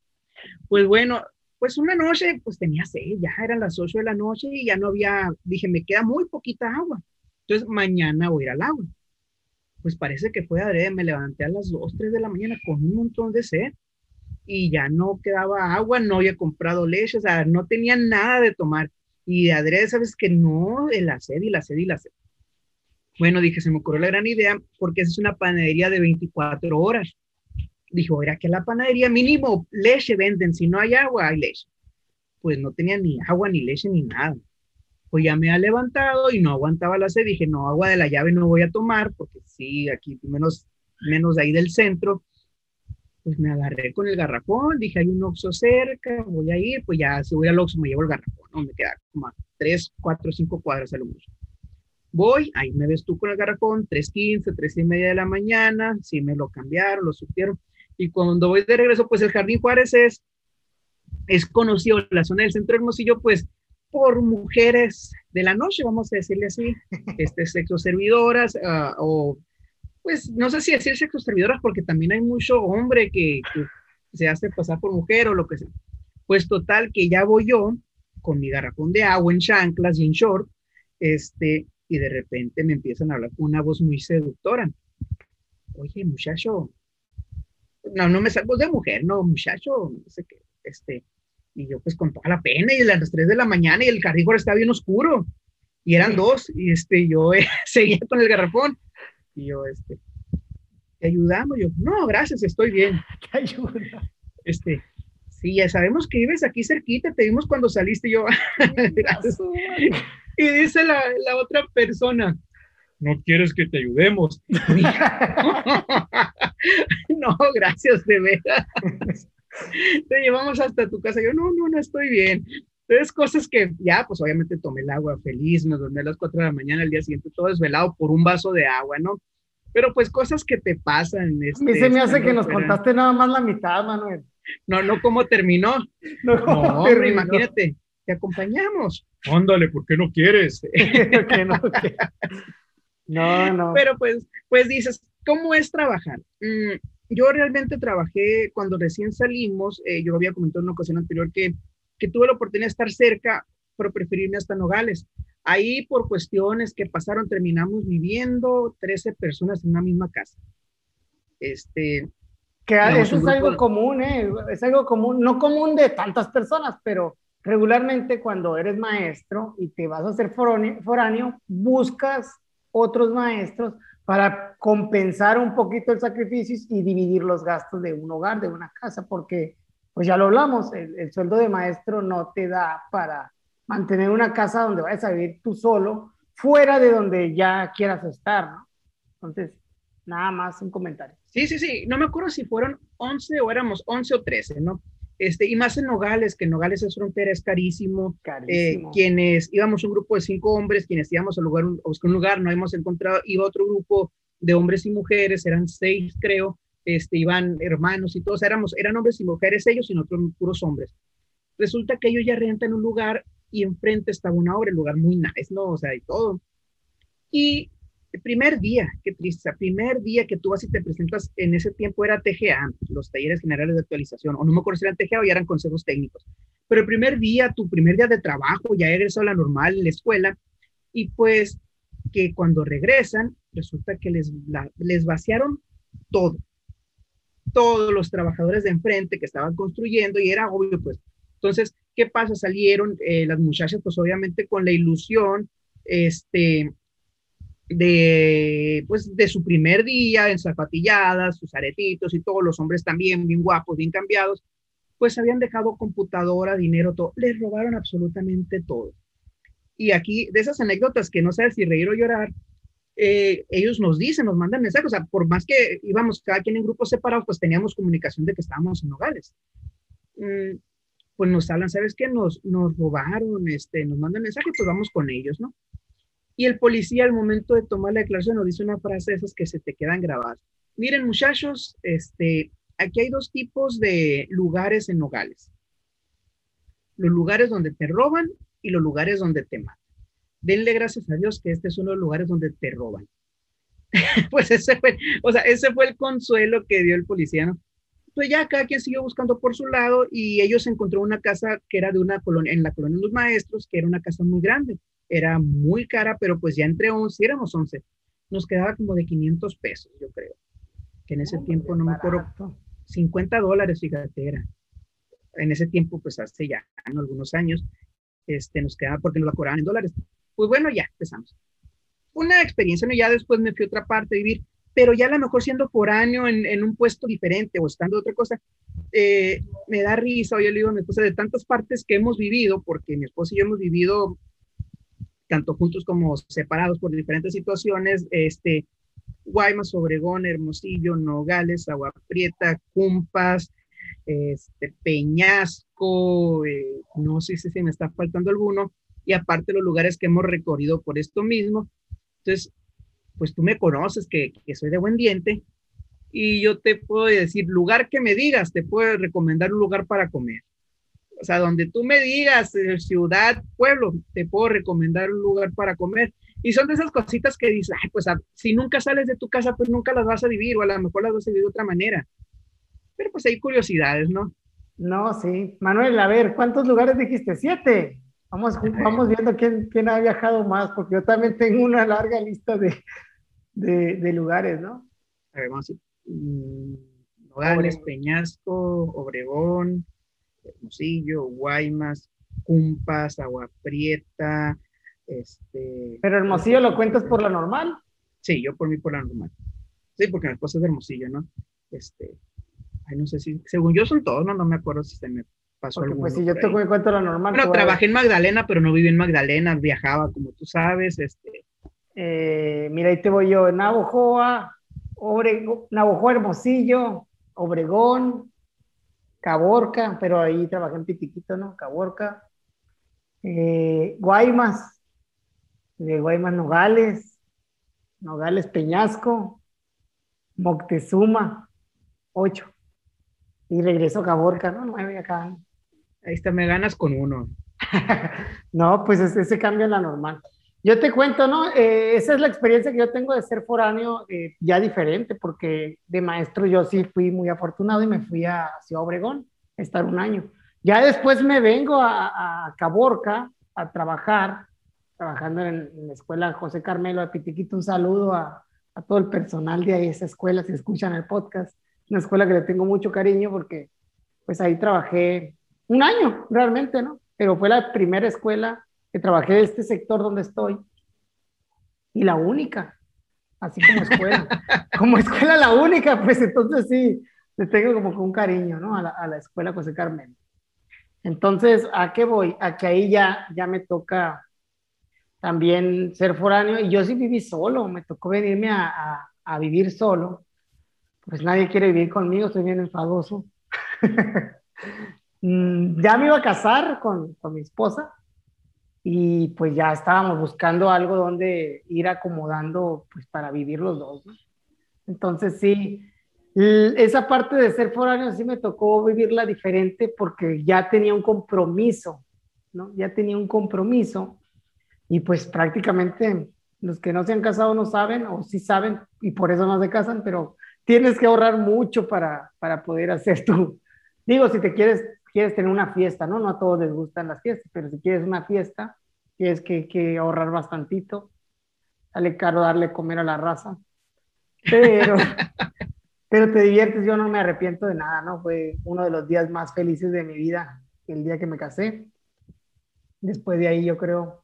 Pues bueno, pues una noche, pues tenía sed, ya eran las 8 de la noche y ya no había, dije, me queda muy poquita agua. Entonces mañana voy a ir al agua. Pues parece que fue adrede, me levanté a las 2, 3 de la mañana con un montón de sed y ya no quedaba agua, no había comprado leche, o sea, no tenía nada de tomar. Y de adrede, sabes que no, la sed y la sed y la sed. Bueno, dije, se me ocurrió la gran idea porque es una panadería de 24 horas. Dijo, era que la panadería mínimo leche venden, si no hay agua, hay leche. Pues no tenía ni agua, ni leche, ni nada. Pues ya me ha levantado y no aguantaba la sed. Dije, no, agua de la llave no voy a tomar porque sí, aquí menos, menos ahí del centro. Pues me agarré con el garrafón, dije, hay un Oxxo cerca, voy a ir, pues ya si voy al Oxxo me llevo el garrafón, ¿no? Me queda como a 3, 4, 5 cuadras a lo mucho. Voy, ahí me ves tú con el garrafón, 3.15, 3 y media de la mañana, si me lo cambiaron, lo supieron. Y cuando voy de regreso, pues el Jardín Juárez es, es conocido, la zona del centro Hermosillo, pues por mujeres de la noche, vamos a decirle así, este, sexo servidoras, uh, o pues no sé si decir sexo servidoras, porque también hay mucho hombre que, que se hace pasar por mujer o lo que sea. Pues total, que ya voy yo con mi garrafón de agua en chanclas y en short, este, y de repente me empiezan a hablar con una voz muy seductora. Oye, muchacho, no, no me salgo de mujer, no, muchacho, no sé qué, este, y yo pues con toda la pena y a las 3 de la mañana y el carrífero estaba bien oscuro y eran dos y este, yo eh, seguía con el garrafón y yo, este, ¿te ayudamos? Yo, no, gracias, estoy bien. ¿Te ayuda? Este, sí, ya sabemos que vives aquí cerquita, te vimos cuando saliste yo, gracias. Y dice la, la otra persona, ¿no quieres que te ayudemos? no, gracias, de verdad. Te llevamos hasta tu casa. Yo, no, no, no estoy bien. Entonces, cosas que ya, pues obviamente tomé el agua feliz, me dormí a las 4 de la mañana, el día siguiente todo desvelado por un vaso de agua, ¿no? Pero pues cosas que te pasan. Este, a mí se me hace que nos contaste nada más la mitad, Manuel. No, no cómo terminó. No, no imagínate te acompañamos. Ándale, ¿por qué no quieres? no, no, Pero pues, pues dices, ¿cómo es trabajar? Mm, yo realmente trabajé cuando recién salimos, eh, yo había comentado en una ocasión anterior que, que tuve la oportunidad de estar cerca, pero preferirme hasta Nogales. Ahí por cuestiones que pasaron terminamos viviendo 13 personas en una misma casa. Este, que eso es algo común, ¿eh? es algo común, no común de tantas personas, pero regularmente cuando eres maestro y te vas a hacer foráneo, buscas otros maestros para compensar un poquito el sacrificio y dividir los gastos de un hogar, de una casa, porque, pues ya lo hablamos, el, sueldo de maestro no te da para mantener una casa donde vayas a vivir tú solo, fuera de donde ya quieras estar, ¿no? Entonces, nada más un comentario. Sí, sí, sí, no me acuerdo si fueron 11 o éramos 11 o 13, ¿no? Este, y más en Nogales, que en Nogales es frontera, es carísimo. Eh, quienes íbamos un grupo de cinco hombres, quienes íbamos a, lugar, a buscar un lugar, no hemos encontrado, iba otro grupo de hombres y mujeres, eran seis creo, este, iban hermanos y todos, éramos, eran hombres y mujeres ellos y nosotros puros hombres. Resulta que ellos ya rentan un lugar y enfrente estaba una obra, el lugar muy nice, ¿no? O sea, y todo. Y el primer día, qué triste, el primer día que tú vas y te presentas, en ese tiempo era TGA, los talleres generales de actualización, o no me acuerdo si eran TGA o ya eran consejos técnicos, pero el primer día, tu primer día de trabajo, ya egresó a la normal en la escuela, y pues que cuando regresan, resulta que les, les vaciaron todo, todos los trabajadores de enfrente que estaban construyendo, y era obvio, pues, entonces, ¿qué pasa? Salieron eh, las muchachas, pues obviamente con la ilusión, este, de, pues, de su primer día, en zapatilladas, sus aretitos y todos los hombres también bien guapos, bien cambiados, pues habían dejado computadora, dinero, todo, les robaron absolutamente todo. Y aquí, de esas anécdotas que no sabes si reír o llorar, eh, ellos nos dicen, nos mandan mensajes, o sea, por más que íbamos cada quien en grupos separados, pues teníamos comunicación de que estábamos en Nogales. Mm, pues nos hablan, ¿sabes qué? Nos, nos robaron, este, nos mandan mensajes, pues vamos con ellos, ¿no? Y el policía al momento de tomar la declaración nos dice una frase de esas que se te quedan grabadas. Miren muchachos, este, aquí hay dos tipos de lugares en Nogales. Los lugares donde te roban y los lugares donde te matan. Denle gracias a Dios que este es uno de los lugares donde te roban. pues ese fue, o sea, ese fue el consuelo que dio el policía, ¿no? Pues ya cada quien siguió buscando por su lado y ellos encontró una casa que era de una colonia, en la colonia de los maestros, que era una casa muy grande. Era muy cara, pero pues ya entre 11, éramos 11, nos quedaba como de 500 pesos, yo creo. Que en ese tiempo no me acuerdo, 50 dólares, fíjate, era. En ese tiempo, pues hace ya algunos años, este, nos quedaba porque nos la cobraban en dólares. Pues bueno, ya empezamos. Una experiencia, ¿no? Ya después me fui a otra parte a vivir, pero ya a lo mejor siendo foráneo en, en un puesto diferente o estando otra cosa, eh, me da risa, yo le digo a mi esposa, de tantas partes que hemos vivido, porque mi esposa y yo hemos vivido tanto juntos como separados por diferentes situaciones, este, Guaymas, Obregón, Hermosillo, Nogales, Agua Prieta, Cumpas, este, Peñasco, eh, no sé si me está faltando alguno, y aparte los lugares que hemos recorrido por esto mismo. Entonces, pues tú me conoces que, que soy de buen diente y yo te puedo decir, lugar que me digas, te puedo recomendar un lugar para comer. O sea, donde tú me digas, eh, ciudad, pueblo, te puedo recomendar un lugar para comer. Y son de esas cositas que dices, ay, pues si nunca sales de tu casa, pues nunca las vas a vivir o a lo mejor las vas a vivir de otra manera. Pero pues hay curiosidades, ¿no? No, sí. Manuel, a ver, ¿cuántos lugares dijiste? Siete. Vamos, vamos viendo quién, quién ha viajado más, porque yo también tengo una larga lista de, de, de lugares, ¿no? A ver, vamos a mm, Nogales, Peñasco, Obregón, Hermosillo, Guaymas, Cumpas, Agua Prieta, este... ¿Pero Hermosillo lo cuentas por la normal? Sí, yo por mí por la normal. Sí, porque mi esposa es de Hermosillo, ¿no? Este, ay, no sé si, según yo son todos, no, no me acuerdo si se me pasó algo. Pues si yo te cuento la normal. Bueno, trabajé en Magdalena, pero no viví en Magdalena, viajaba, como tú sabes, este... Eh, mira, ahí te voy yo, Navojoa, Obregón, Navojoa, Hermosillo, Obregón, Caborca, pero ahí trabajé en Pitiquito, ¿no? Caborca. Eh, Guaymas, de Guaymas Nogales, Nogales Peñasco, Moctezuma, ocho. Y regreso a Caborca, ¿no? Nueve acá. Ahí está, me ganas con uno. no, pues ese cambio es la normal. Yo te cuento, ¿no? Eh, esa es la experiencia que yo tengo de ser foráneo eh, ya diferente, porque de maestro yo sí fui muy afortunado y me fui a Ciudad Obregón a estar un año. Ya después me vengo a, Caborca a trabajar, trabajando en, la escuela José Carmelo de Pitiquito. Un saludo a, a todo el personal de esa escuela, si escuchan el podcast. Una escuela que le tengo mucho cariño porque pues ahí trabajé un año realmente, ¿no? Pero fue la primera escuela trabajé de este sector donde estoy y la única, así como escuela, como escuela la única, pues entonces sí, le tengo como con un cariño, ¿no? A la, a la escuela José Carmen. Entonces, ¿a qué voy? A que ahí ya, ya me toca también ser foráneo y yo sí viví solo, me tocó venirme a, a, a vivir solo, pues nadie quiere vivir conmigo, estoy bien enfadoso. Mm, ya me iba a casar con, con mi esposa, y pues ya estábamos buscando algo donde ir acomodando pues para vivir los dos. Entonces sí, esa parte de ser foráneo sí me tocó vivirla diferente porque ya tenía un compromiso, ¿no? Ya tenía un compromiso y pues prácticamente los que no se han casado no saben o sí saben y por eso no se casan, pero tienes que ahorrar mucho para, para poder hacer tu, digo, si te quieres quieres tener una fiesta, ¿no? No a todos les gustan las fiestas, pero si quieres una fiesta, tienes que, que ahorrar bastantito. Sale caro darle comer a la raza. Pero, pero te diviertes, yo no me arrepiento de nada, ¿no? Fue uno de los días más felices de mi vida, el día que me casé. Después de ahí yo creo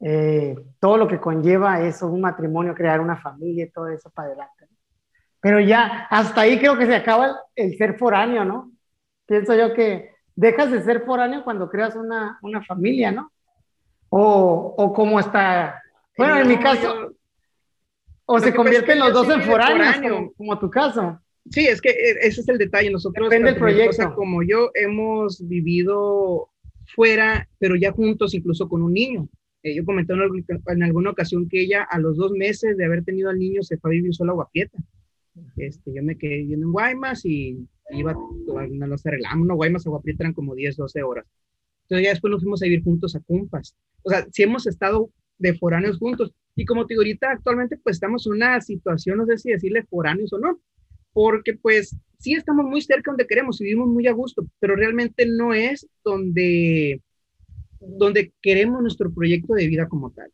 eh, todo lo que conlleva eso, un matrimonio, crear una familia y todo eso para adelante. Pero ya, hasta ahí creo que se acaba el ser foráneo, ¿no? pienso yo que dejas de ser foráneo cuando creas una, una familia, ¿no? O, o cómo está. Bueno, en mi caso, O se convierten los dos en foráneos, como, tu caso. Sí, es que eh, ese es el detalle. Nosotros, Depende del proyecto. como yo, hemos vivido fuera, pero ya juntos, incluso con un niño. Eh, yo comenté en, alguna ocasión que ella, a los dos meses de haber tenido al niño, se fue a vivir sola a Guapieta. Este, yo me quedé viviendo en Guaymas y iba, no nos arreglamos, no, Guaymas a Guapieta eran como 10, 12 horas. Entonces ya después nos fuimos a vivir juntos a Cumpas. O sea, sí hemos estado de foráneos juntos. Y como te digo, ahorita actualmente pues estamos en una situación, no sé si decirle foráneos o no, porque pues sí estamos muy cerca donde queremos y vivimos muy a gusto, pero realmente no es donde, donde queremos nuestro proyecto de vida como tal.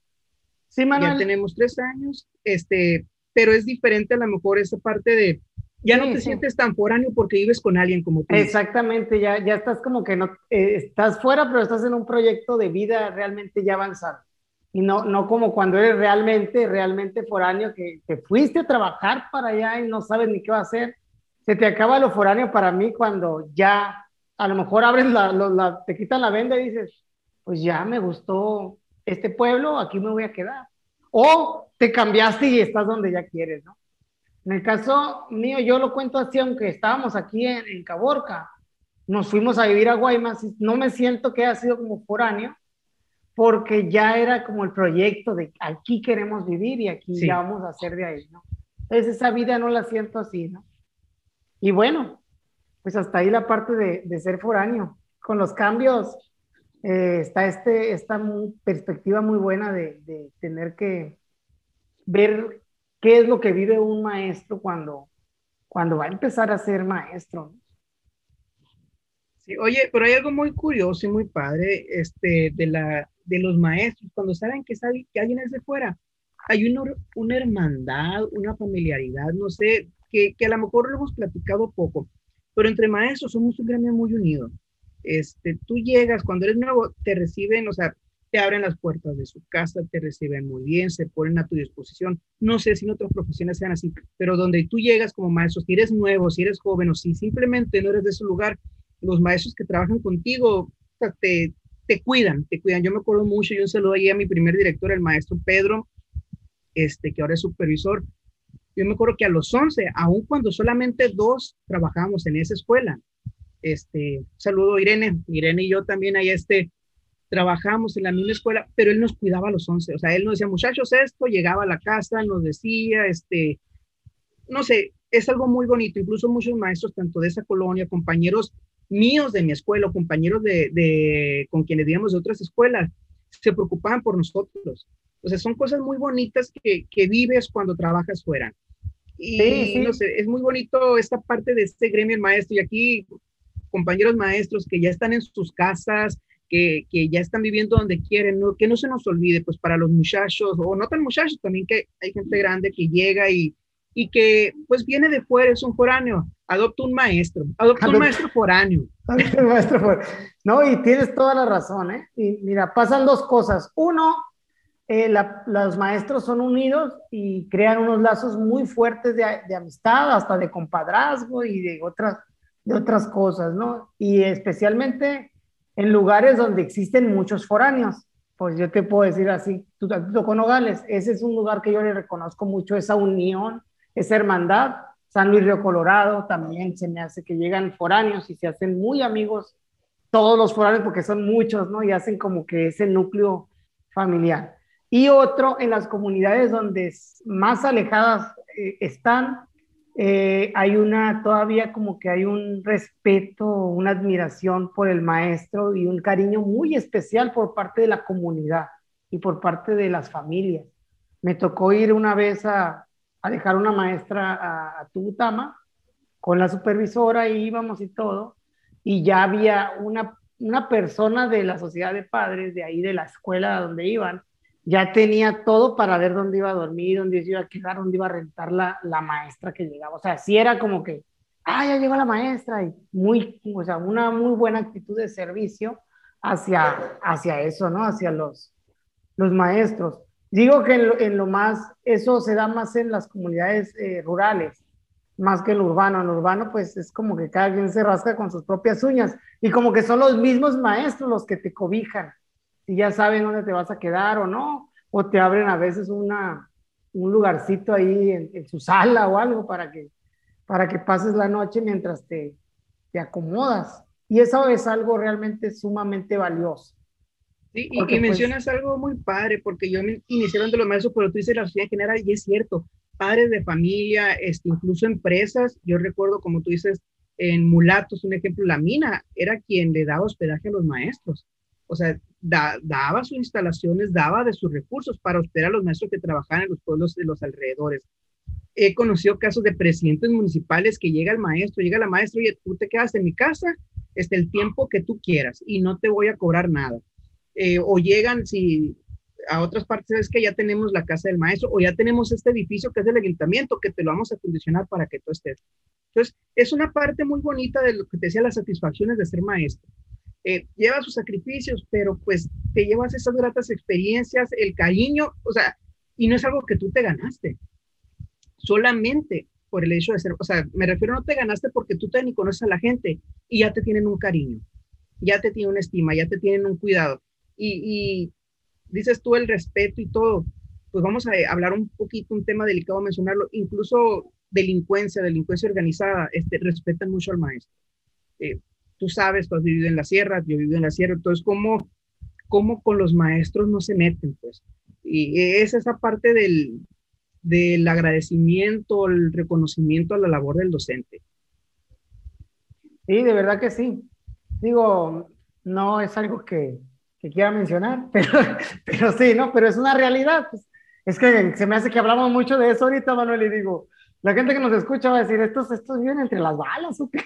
Sí, Manuel. Ya tenemos tres años, este, pero es diferente a lo mejor esa parte de, ya no te sientes tan foráneo porque vives con alguien como tú. Exactamente, ya, ya estás como que no, eh, estás fuera, pero estás en un proyecto de vida realmente ya avanzado. Y no, no como cuando eres realmente, realmente foráneo, que te fuiste a trabajar para allá y no sabes ni qué va a hacer. Se te acaba lo foráneo para mí cuando ya a lo mejor abres la, la, te quitan la venda y dices, pues ya me gustó este pueblo, aquí me voy a quedar. O te cambiaste y estás donde ya quieres, ¿no? En el caso mío, yo lo cuento así, aunque estábamos aquí en, en Caborca, nos fuimos a vivir a Guaymas, no me siento que haya sido como foráneo, porque ya era como el proyecto de aquí queremos vivir y aquí ya vamos a hacer de ahí, ¿no? Entonces esa vida no la siento así, ¿no? Y bueno, pues hasta ahí la parte de, de ser foráneo. Con los cambios eh, está este, esta perspectiva muy buena de, de, tener que ver qué es lo que vive un maestro cuando, cuando va a empezar a ser maestro. Sí, oye, pero hay algo muy curioso y muy padre este, de la, de los maestros, cuando saben que, sabe, que alguien es de fuera, hay una, una hermandad, una familiaridad, no sé, que, que, a lo mejor lo hemos platicado poco, pero entre maestros somos un gremio muy unido. Este, tú llegas, cuando eres nuevo, te reciben, o sea, te abren las puertas de su casa, te reciben muy bien, se ponen a tu disposición. No sé si en otras profesiones sean así, pero donde tú llegas como maestro, si eres nuevo, si eres joven o si simplemente no eres de ese lugar, los maestros que trabajan contigo te, te cuidan, te cuidan. Yo me acuerdo mucho, yo un saludo ahí a mi primer director, el maestro Pedro, este, que ahora es supervisor. Yo me acuerdo que a los 11, aun cuando solamente dos trabajábamos en esa escuela, este, saludo Irene, Irene y yo también ahí este, trabajamos en la misma escuela, pero él nos cuidaba a los 11, o sea, él nos decía, muchachos, esto, llegaba a la casa, nos decía, este, no sé, es algo muy bonito, incluso muchos maestros, tanto de esa colonia, compañeros míos de mi escuela, compañeros de, de, con quienes digamos de otras escuelas, se preocupaban por nosotros. O sea, son cosas muy bonitas que, que vives cuando trabajas fuera. Y no sé, es muy bonito esta parte de este gremio maestro y aquí compañeros maestros que ya están en sus casas, que, que, ya están viviendo donde quieren, ¿no? que no se nos olvide, pues para los muchachos, o no tan muchachos, también que hay gente grande que llega y, y que pues viene de fuera, es un foráneo, adopta un maestro, adopta un maestro foráneo. No, y tienes toda la razón, ¿eh? Y mira, pasan dos cosas. Uno, eh, los maestros son unidos y crean unos lazos muy fuertes de, de, amistad, hasta de compadrazgo y de otras, de otras cosas, ¿no? Y especialmente en lugares donde existen muchos foráneos. Pues yo te puedo decir así, tú, con Nogales, ese es un lugar que yo le reconozco mucho, esa unión esa hermandad. San Luis Río Colorado también se me hace que llegan foráneos y se hacen muy amigos todos los foráneos porque son muchos, ¿no? Y hacen como que ese núcleo familiar. Y otro, en las comunidades donde más alejadas eh, están, eh, hay una, todavía como que hay un respeto, una admiración por el maestro y un cariño muy especial por parte de la comunidad y por parte de las familias. Me tocó ir una vez a, a dejar una maestra a, a Tubutama con la supervisora y íbamos y todo, y ya había una, una persona de la sociedad de padres de ahí, de la escuela donde iban, ya tenía todo para ver dónde iba a dormir, dónde iba a quedar, dónde iba a rentar la, la maestra que llegaba. O sea, sí era como que, ah, ya llegó la maestra, y muy, o sea, una muy buena actitud de servicio hacia, hacia eso, ¿no? Hacia los, los maestros. Digo que en lo, más, eso se da más en las comunidades eh, rurales, más que en lo urbano. En lo urbano, pues es como que cada quien se rasca con sus propias uñas y como que son los mismos maestros los que te cobijan y ya saben dónde te vas a quedar o no, o te abren a veces una, un lugarcito ahí en, su sala o algo para que, para que pases la noche mientras te, te acomodas. Y eso es algo realmente sumamente valioso. Sí, y, pues mencionas algo muy padre, porque yo me inicié de los maestros, pero tú dices la sociedad general, y es cierto, padres de familia, este, incluso empresas, yo recuerdo, como tú dices, en Mulatos, un ejemplo, la mina era quien le daba hospedaje a los maestros. O sea, daba sus instalaciones, daba de sus recursos para hospedar a los maestros que trabajaban en los pueblos de los alrededores. He conocido casos de presidentes municipales que llega el maestro, llega la maestra, y tú te quedas en mi casa este, el tiempo que tú quieras y no te voy a cobrar nada. Eh, o llegan, si a otras partes es que ya tenemos la casa del maestro o ya tenemos este edificio que es del ayuntamiento que te lo vamos a condicionar para que tú estés. Entonces, es una parte muy bonita de lo que te decía las satisfacciones de ser maestro. Eh, lleva sus sacrificios, pero pues te llevas esas gratas experiencias, el cariño, o sea, y no es algo que tú te ganaste, solamente por el hecho de ser, o sea, me refiero, no te ganaste porque tú te ni conoces a la gente y ya te tienen un cariño, ya te tienen una estima, ya te tienen un cuidado. Y, y dices tú el respeto y todo, pues vamos a hablar un poquito, un tema delicado mencionarlo, incluso delincuencia, delincuencia organizada, este, respetan mucho al maestro. Eh, tú sabes, tú has vivido en la sierra, yo he vivido en la sierra, entonces, ¿cómo, cómo con los maestros no se meten? Pues, y es esa parte del, del agradecimiento, el reconocimiento a la labor del docente. Sí, de verdad que sí. Digo, no es algo que, que quiera mencionar, pero, pero sí, ¿no? Pero es una realidad. Pues. es que se me hace que hablamos mucho de eso ahorita, Manuel, y digo, la gente que nos escucha va a decir, estos, estos viven entre las balas, ¿o qué?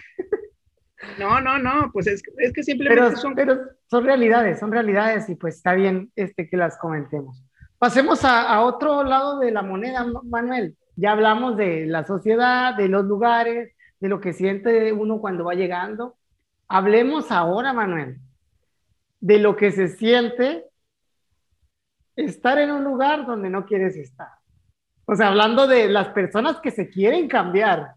No, no, no, pues es, es que simplemente son... Pero son realidades, son realidades y pues está bien este, que las comentemos. Pasemos a, a, otro lado de la moneda, Manuel. Ya hablamos de la sociedad, de los lugares, de lo que siente uno cuando va llegando. Hablemos ahora, Manuel, de lo que se siente estar en un lugar donde no quieres estar. O sea, hablando de las personas que se quieren cambiar.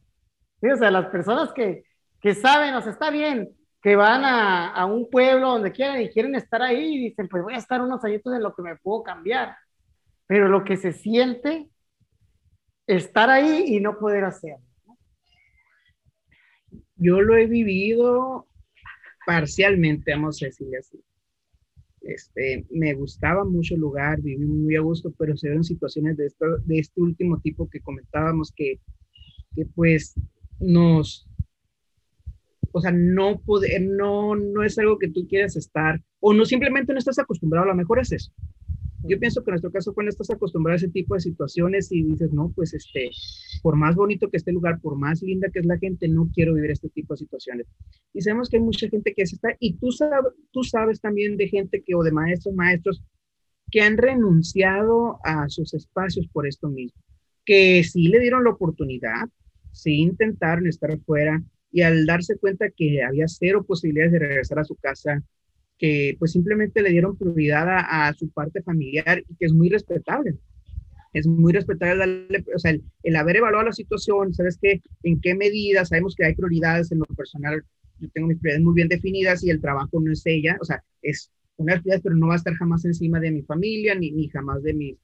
O sea, las personas que, que saben, o sea, está bien, que van a, a, un pueblo donde quieren y quieren estar ahí y dicen, pues voy a estar unos añitos en lo que me puedo cambiar pero lo que se siente, estar ahí y no poder hacerlo. Yo lo he vivido parcialmente, vamos a decirle así. Este, me gustaba mucho el lugar, viví muy a gusto, pero se dieron situaciones de, esto, de este último tipo que comentábamos que, que pues nos, o sea, no poder, no, no es algo que tú quieras estar, o no simplemente no estás acostumbrado, a lo mejor es eso, yo pienso que en nuestro caso, cuando estás acostumbrado a ese tipo de situaciones y dices, no, pues este, por más bonito que esté el lugar, por más linda que es la gente, no quiero vivir este tipo de situaciones. Y sabemos que hay mucha gente que se está, y tú, sabes, tú sabes también de gente que, o de maestros, maestros, que han renunciado a sus espacios por esto mismo, que sí le dieron la oportunidad, sí intentaron estar fuera y al darse cuenta que había cero posibilidades de regresar a su casa, que pues simplemente le dieron prioridad a, su parte familiar y que es muy respetable. Es muy respetable darle, o sea, el, haber evaluado la situación, sabes qué, en qué medida, sabemos que hay prioridades en lo personal, yo tengo mis prioridades muy bien definidas y el trabajo no es ella, o sea, es una prioridad, pero no va a estar jamás encima de mi familia, ni, ni jamás de mis,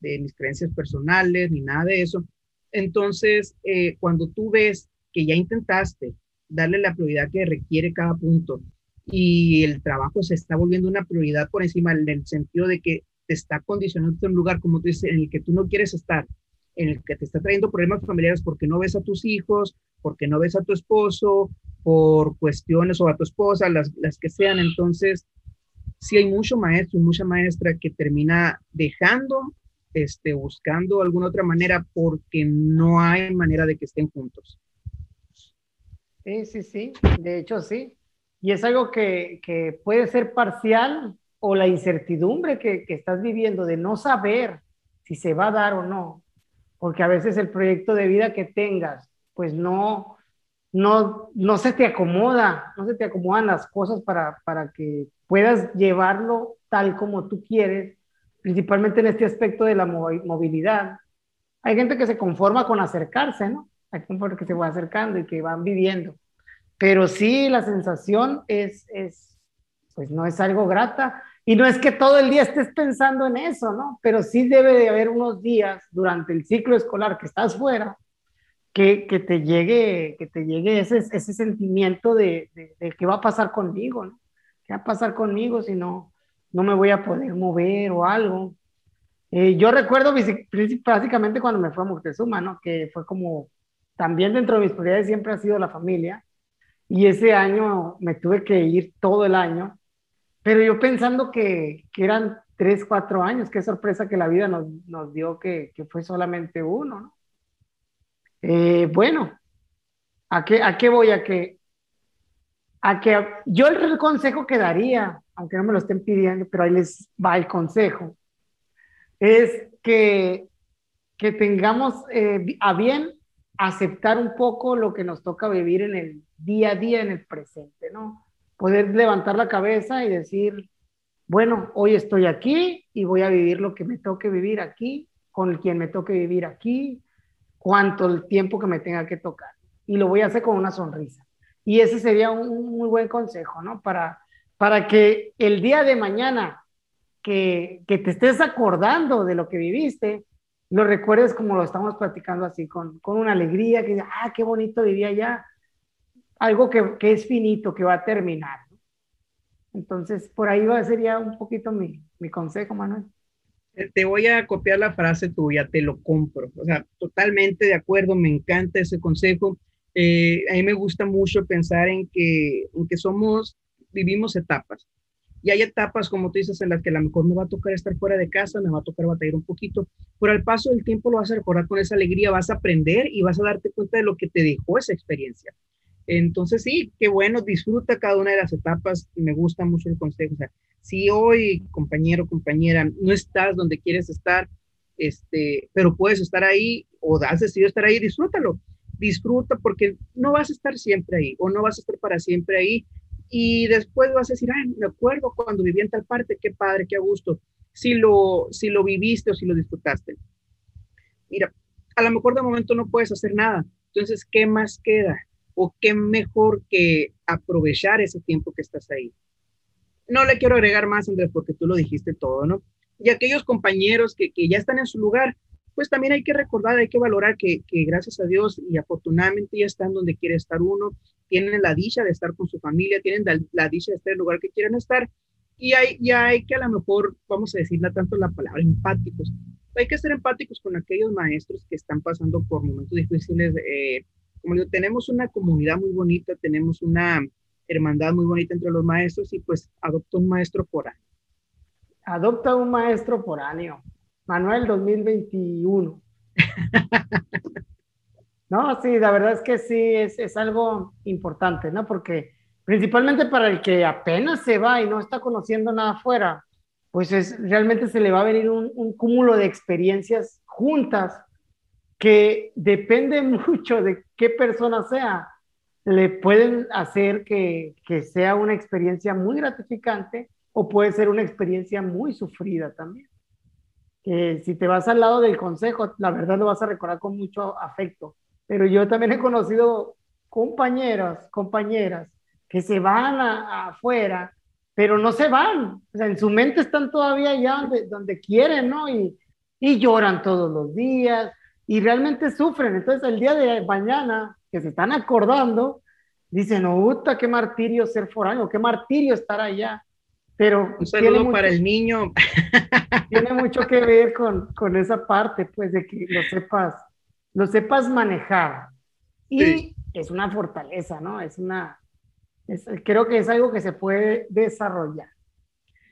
de mis creencias personales, ni nada de eso. Entonces, eh, cuando tú ves que ya intentaste darle la prioridad que requiere cada punto y el trabajo se está volviendo una prioridad por encima en el sentido de que te está condicionando un lugar, como tú dices, en el que tú no quieres estar, en el que te está trayendo problemas familiares porque no ves a tus hijos, porque no ves a tu esposo, por cuestiones o a tu esposa, las, las que sean. Entonces, sí hay mucho maestro y mucha maestra que termina dejando, este, buscando alguna otra manera porque no hay manera de que estén juntos. Sí, sí, sí, de hecho sí. Y es algo que, que puede ser parcial o la incertidumbre que, que, estás viviendo de no saber si se va a dar o no, porque a veces el proyecto de vida que tengas, pues no, no, no se te acomoda, no se te acomodan las cosas para, para que puedas llevarlo tal como tú quieres, principalmente en este aspecto de la movilidad. Hay gente que se conforma con acercarse, ¿no? Hay gente que se va acercando y que van viviendo pero sí la sensación es, es, pues no es algo grata. y no es que todo el día estés pensando en eso, ¿no? Pero sí debe de haber unos días durante el ciclo escolar que estás fuera que, que te llegue, que te llegue ese, ese sentimiento de, de, qué va a pasar conmigo, ¿no? ¿Qué va a pasar conmigo si no, no me voy a poder mover o algo? Eh, yo recuerdo básicamente cuando me fue a Moctezuma, ¿no? Que fue como, también dentro de mis prioridades siempre ha sido la familia. Y ese año me tuve que ir todo el año pero yo pensando que, eran tres, cuatro años, qué sorpresa que la vida nos, nos dio que, que, fue solamente uno, ¿no? Eh, bueno, ¿a qué, ¿a qué voy? A que, a que yo el consejo que daría, aunque no me lo estén pidiendo, pero ahí les va el consejo, es que, que tengamos eh, a bien aceptar un poco lo que nos toca vivir en el día a día, en el presente, ¿no? poder levantar la cabeza y decir, bueno, hoy estoy aquí y voy a vivir lo que me toque vivir aquí, con quien me toque vivir aquí, cuánto el tiempo que me tenga que tocar. Y lo voy a hacer con una sonrisa. Y ese sería un muy buen consejo, ¿no? Para, para que el día de mañana que, que te estés acordando de lo que viviste, lo recuerdes como lo estamos platicando así, con, con una alegría, que ah, qué bonito vivía allá, algo que, que, es finito, que va a terminar. Entonces, por ahí va, sería un poquito mi, mi consejo, Manuel. Te voy a copiar la frase tuya, te lo compro. O sea, totalmente de acuerdo, me encanta ese consejo. Eh, a mí me gusta mucho pensar en que, en que somos, vivimos etapas. Y hay etapas, como tú dices, en las que a lo mejor me va a tocar estar fuera de casa, me va a tocar batallar un poquito, pero al paso del tiempo lo vas a recordar con esa alegría, vas a aprender y vas a darte cuenta de lo que te dejó esa experiencia. Entonces, sí, qué bueno, disfruta cada una de las etapas. Me gusta mucho el consejo. O sea, si hoy, compañero, compañera, no estás donde quieres estar, este, pero puedes estar ahí o has decidido estar ahí, disfrútalo. Disfruta porque no vas a estar siempre ahí o no vas a estar para siempre ahí. Y después vas a decir, ay, me acuerdo cuando viví en tal parte, qué padre, qué gusto. Si lo, si lo viviste o si lo disfrutaste. Mira, a lo mejor de momento no puedes hacer nada. Entonces, ¿qué más queda? o qué mejor que aprovechar ese tiempo que estás ahí. No le quiero agregar más, Andrés, porque tú lo dijiste todo, ¿no? Y aquellos compañeros que, que ya están en su lugar, pues también hay que recordar, hay que valorar que, que, gracias a Dios y afortunadamente ya están donde quiere estar uno, tienen la dicha de estar con su familia, tienen la, dicha de estar en el lugar que quieren estar y hay, ya hay que a lo mejor, vamos a decirla tanto la palabra, empáticos. Hay que ser empáticos con aquellos maestros que están pasando por momentos difíciles eh, como digo, tenemos una comunidad muy bonita, tenemos una hermandad muy bonita entre los maestros y pues adopta un maestro por año. Adopta un maestro por año. Manuel 2021. no, sí, la verdad es que sí, es, es algo importante, ¿no? Porque principalmente para el que apenas se va y no está conociendo nada afuera, pues es, realmente se le va a venir un, un cúmulo de experiencias juntas que depende mucho de qué persona sea, le pueden hacer que, que sea una experiencia muy gratificante o puede ser una experiencia muy sufrida también. Que si te vas al lado del consejo, la verdad lo vas a recordar con mucho afecto. Pero yo también he conocido compañeros, compañeras que se van afuera, pero no se van. O sea, en su mente están todavía allá donde, donde quieren, ¿no? Y, y lloran todos los días, y realmente sufren. Entonces, el día de mañana, que se están acordando, dicen, puta, qué martirio ser foráneo, qué martirio estar allá. Pero un saludo para el niño. Tiene mucho que ver con, con, esa parte, pues, de que lo sepas, lo sepas manejar. Y es una fortaleza, ¿no? Es una, creo que es algo que se puede desarrollar.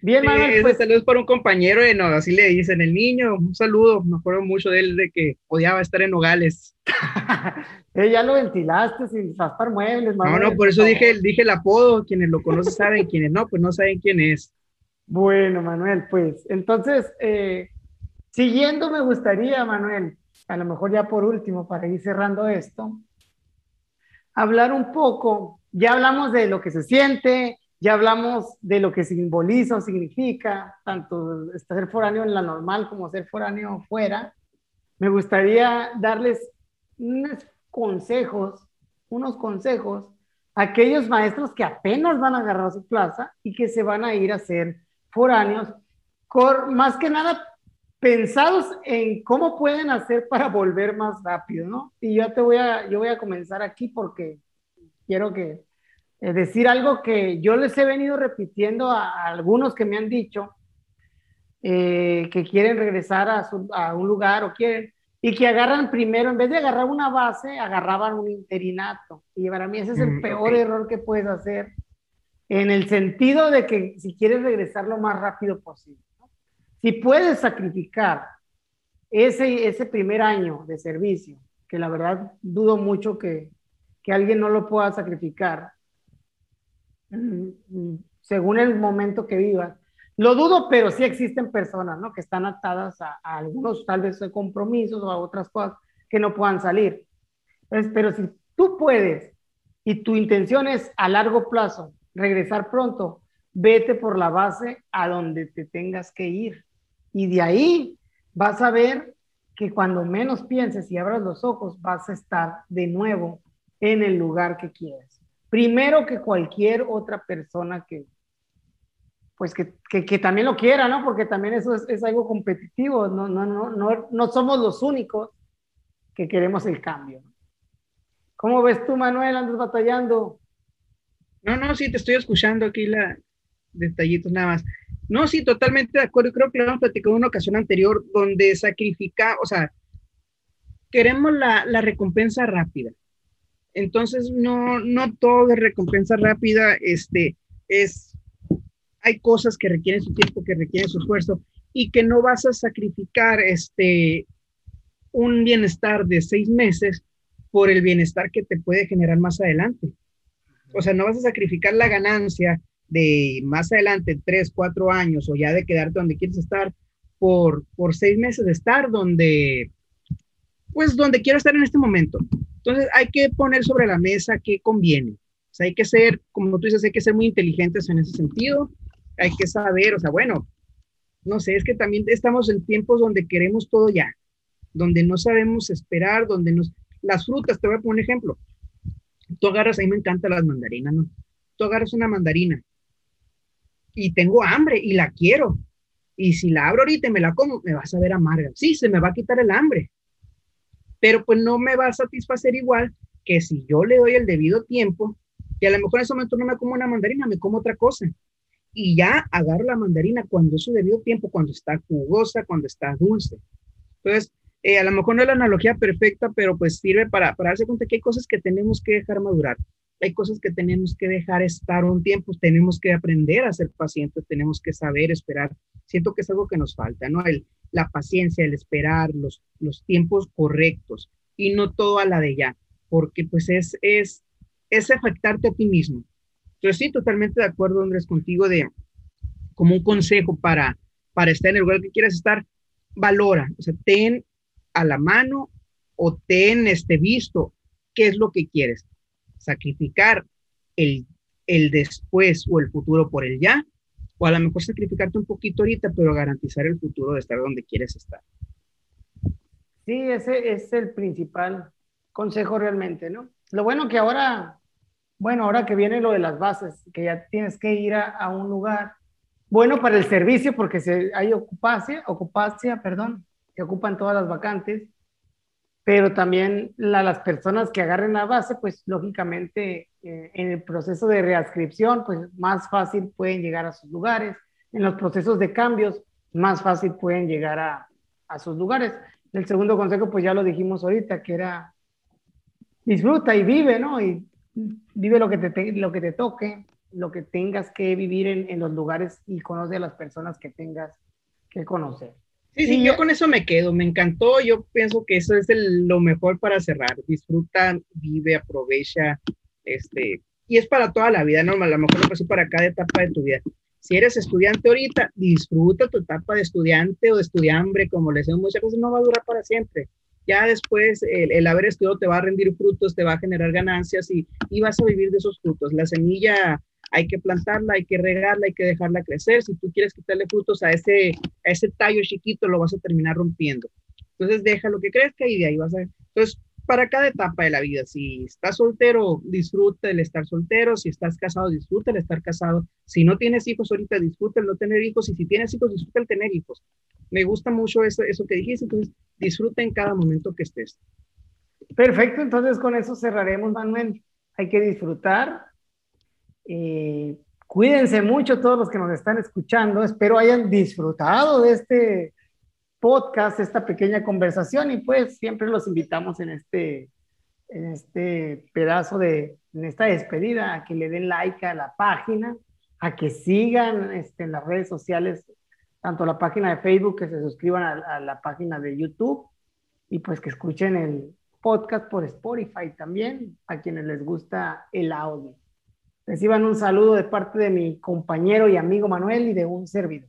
Bien, sí, pues saludos para un compañero de no, así le dicen el niño, un saludo, me acuerdo mucho de él de que odiaba estar en Nogales. eh, ya lo ventilaste sin raspar muebles. No, no, por eso dije, dije el apodo, quienes lo conocen saben, quienes no, pues no saben quién es. Bueno, Manuel, pues entonces, eh, siguiendo me gustaría, Manuel, a lo mejor ya por último, para ir cerrando esto, hablar un poco, ya hablamos de lo que se siente, ya hablamos de lo que simboliza o significa, tanto ser foráneo en la normal como ser foráneo fuera. Me gustaría darles unos consejos, unos consejos a aquellos maestros que apenas van a agarrar su plaza y que se van a ir a ser foráneos, más que nada pensados en cómo pueden hacer para volver más rápido, ¿no? Y yo te voy a, yo voy a comenzar aquí porque quiero que eh, decir algo que yo les he venido repitiendo a, algunos que me han dicho eh, que quieren regresar a, a, un lugar o quieren, y que agarran primero, en vez de agarrar una base, agarraban un interinato. Y para mí ese es el mm, peor error que puedes hacer, en el sentido de que si quieres regresar lo más rápido posible. Si puedes sacrificar ese, ese primer año de servicio, que la verdad dudo mucho que, que alguien no lo pueda sacrificar, mm, mm, según el momento que vivas, lo dudo, pero sí existen personas, ¿no? Que están atadas a, algunos tal vez compromisos o a otras cosas que no puedan salir. pero si tú puedes y tu intención es a largo plazo regresar pronto, vete por la base a donde te tengas que ir. Y de ahí vas a ver que cuando menos pienses y abras los ojos, vas a estar de nuevo en el lugar que quieres. Primero que cualquier otra persona que, pues que, que, también lo quiera, ¿no? Porque también eso es, es, algo competitivo, no, no, no, no, no somos los únicos que queremos el cambio. ¿Cómo ves tú, Manuel? ¿Andas batallando? No, no, sí, te estoy escuchando aquí la detallitos nada más. No, sí, totalmente de acuerdo. Creo que lo hemos platicado en una ocasión anterior donde sacrifica, o sea, queremos la, la recompensa rápida. Entonces, no, no todo de recompensa rápida este, es hay cosas que requieren su tiempo, que requieren su esfuerzo y que no vas a sacrificar este, un bienestar de seis meses por el bienestar que te puede generar más adelante. O sea, no vas a sacrificar la ganancia de más adelante, tres, cuatro años o ya de quedarte donde quieres estar por, por seis meses de estar donde, pues donde quiero estar en este momento. Entonces hay que poner sobre la mesa qué conviene. O sea, hay que ser, como tú dices, hay que ser muy inteligentes en ese sentido hay que saber, o sea, bueno, no sé, es que también estamos en tiempos donde queremos todo ya, donde no sabemos esperar, donde nos... Las frutas, te voy a poner un ejemplo. Tú agarras, a mí me encantan las mandarinas, ¿no? Tú agarras una mandarina y tengo hambre y la quiero. Y si la abro ahorita y me la como, me vas a ver amarga. Sí, se me va a quitar el hambre. Pero pues no me va a satisfacer igual que si yo le doy el debido tiempo, y a lo mejor en ese momento no me como una mandarina, me como otra cosa y ya agarro la mandarina cuando es su debido tiempo, cuando está jugosa, cuando está dulce. Entonces, eh, a lo mejor no es la analogía perfecta, pero pues sirve para, para darse cuenta que hay cosas que tenemos que dejar madurar, hay cosas que tenemos que dejar estar un tiempo, tenemos que aprender a ser pacientes, tenemos que saber esperar. Siento que es algo que nos falta, ¿no? El, la paciencia, el esperar, los, los tiempos correctos y no todo a la de ya, porque pues es, es, es afectarte a ti mismo. Entonces, sí, totalmente de acuerdo, Andrés, contigo de como un consejo para, para estar en el lugar que quieras estar, valora, o sea, ten a la mano o ten este visto qué es lo que quieres. Sacrificar el, el después o el futuro por el ya, o a lo mejor sacrificarte un poquito ahorita, pero garantizar el futuro de estar donde quieres estar. Sí, ese es el principal consejo realmente, ¿no? Lo bueno que ahora bueno, ahora que viene lo de las bases, que ya tienes que ir a, un lugar bueno para el servicio, porque se, hay ocupacia, ocupacia, perdón, que ocupan todas las vacantes, pero también las personas que agarren la base, pues lógicamente eh, en el proceso de readscripción, pues más fácil pueden llegar a sus lugares, en los procesos de cambios, más fácil pueden llegar a, a sus lugares. El segundo consejo, pues ya lo dijimos ahorita, que era disfruta y vive, ¿no? Y vive lo que te, lo que te toque, lo que tengas que vivir en, en, los lugares y conoce a las personas que tengas que conocer. Sí, sí, yo con eso me quedo, me encantó, yo pienso que eso es lo mejor para cerrar, disfruta, vive, aprovecha, este, y es para toda la vida, ¿no? A lo mejor lo pasó para cada etapa de tu vida. Si eres estudiante ahorita, disfruta tu etapa de estudiante o de estudiambre, como les digo muchas veces, no va a durar para siempre ya después el, haber estudiado te va a rendir frutos, te va a generar ganancias y, y, vas a vivir de esos frutos. La semilla hay que plantarla, hay que regarla, hay que dejarla crecer. Si tú quieres quitarle frutos a ese, ese tallo chiquito, lo vas a terminar rompiendo. Entonces deja lo que crezca y de ahí vas a... Entonces, para cada etapa de la vida. Si estás soltero, disfruta el estar soltero. Si estás casado, disfruta el estar casado. Si no tienes hijos ahorita, disfruta el no tener hijos. Y si tienes hijos, disfruta el tener hijos. Me gusta mucho eso, eso que dijiste. Entonces, disfruta en cada momento que estés. Perfecto, entonces con eso cerraremos, Manuel. Hay que disfrutar. Eh, cuídense mucho todos los que nos están escuchando. Espero hayan disfrutado de este podcast, esta pequeña conversación y pues siempre los invitamos en este, en este pedazo de, en esta despedida, a que le den like a la página, a que sigan este, en las redes sociales, tanto la página de Facebook, que se suscriban a, a la página de YouTube y pues que escuchen el podcast por Spotify también, a quienes les gusta el audio. Reciban un saludo de parte de mi compañero y amigo Manuel y de un servidor.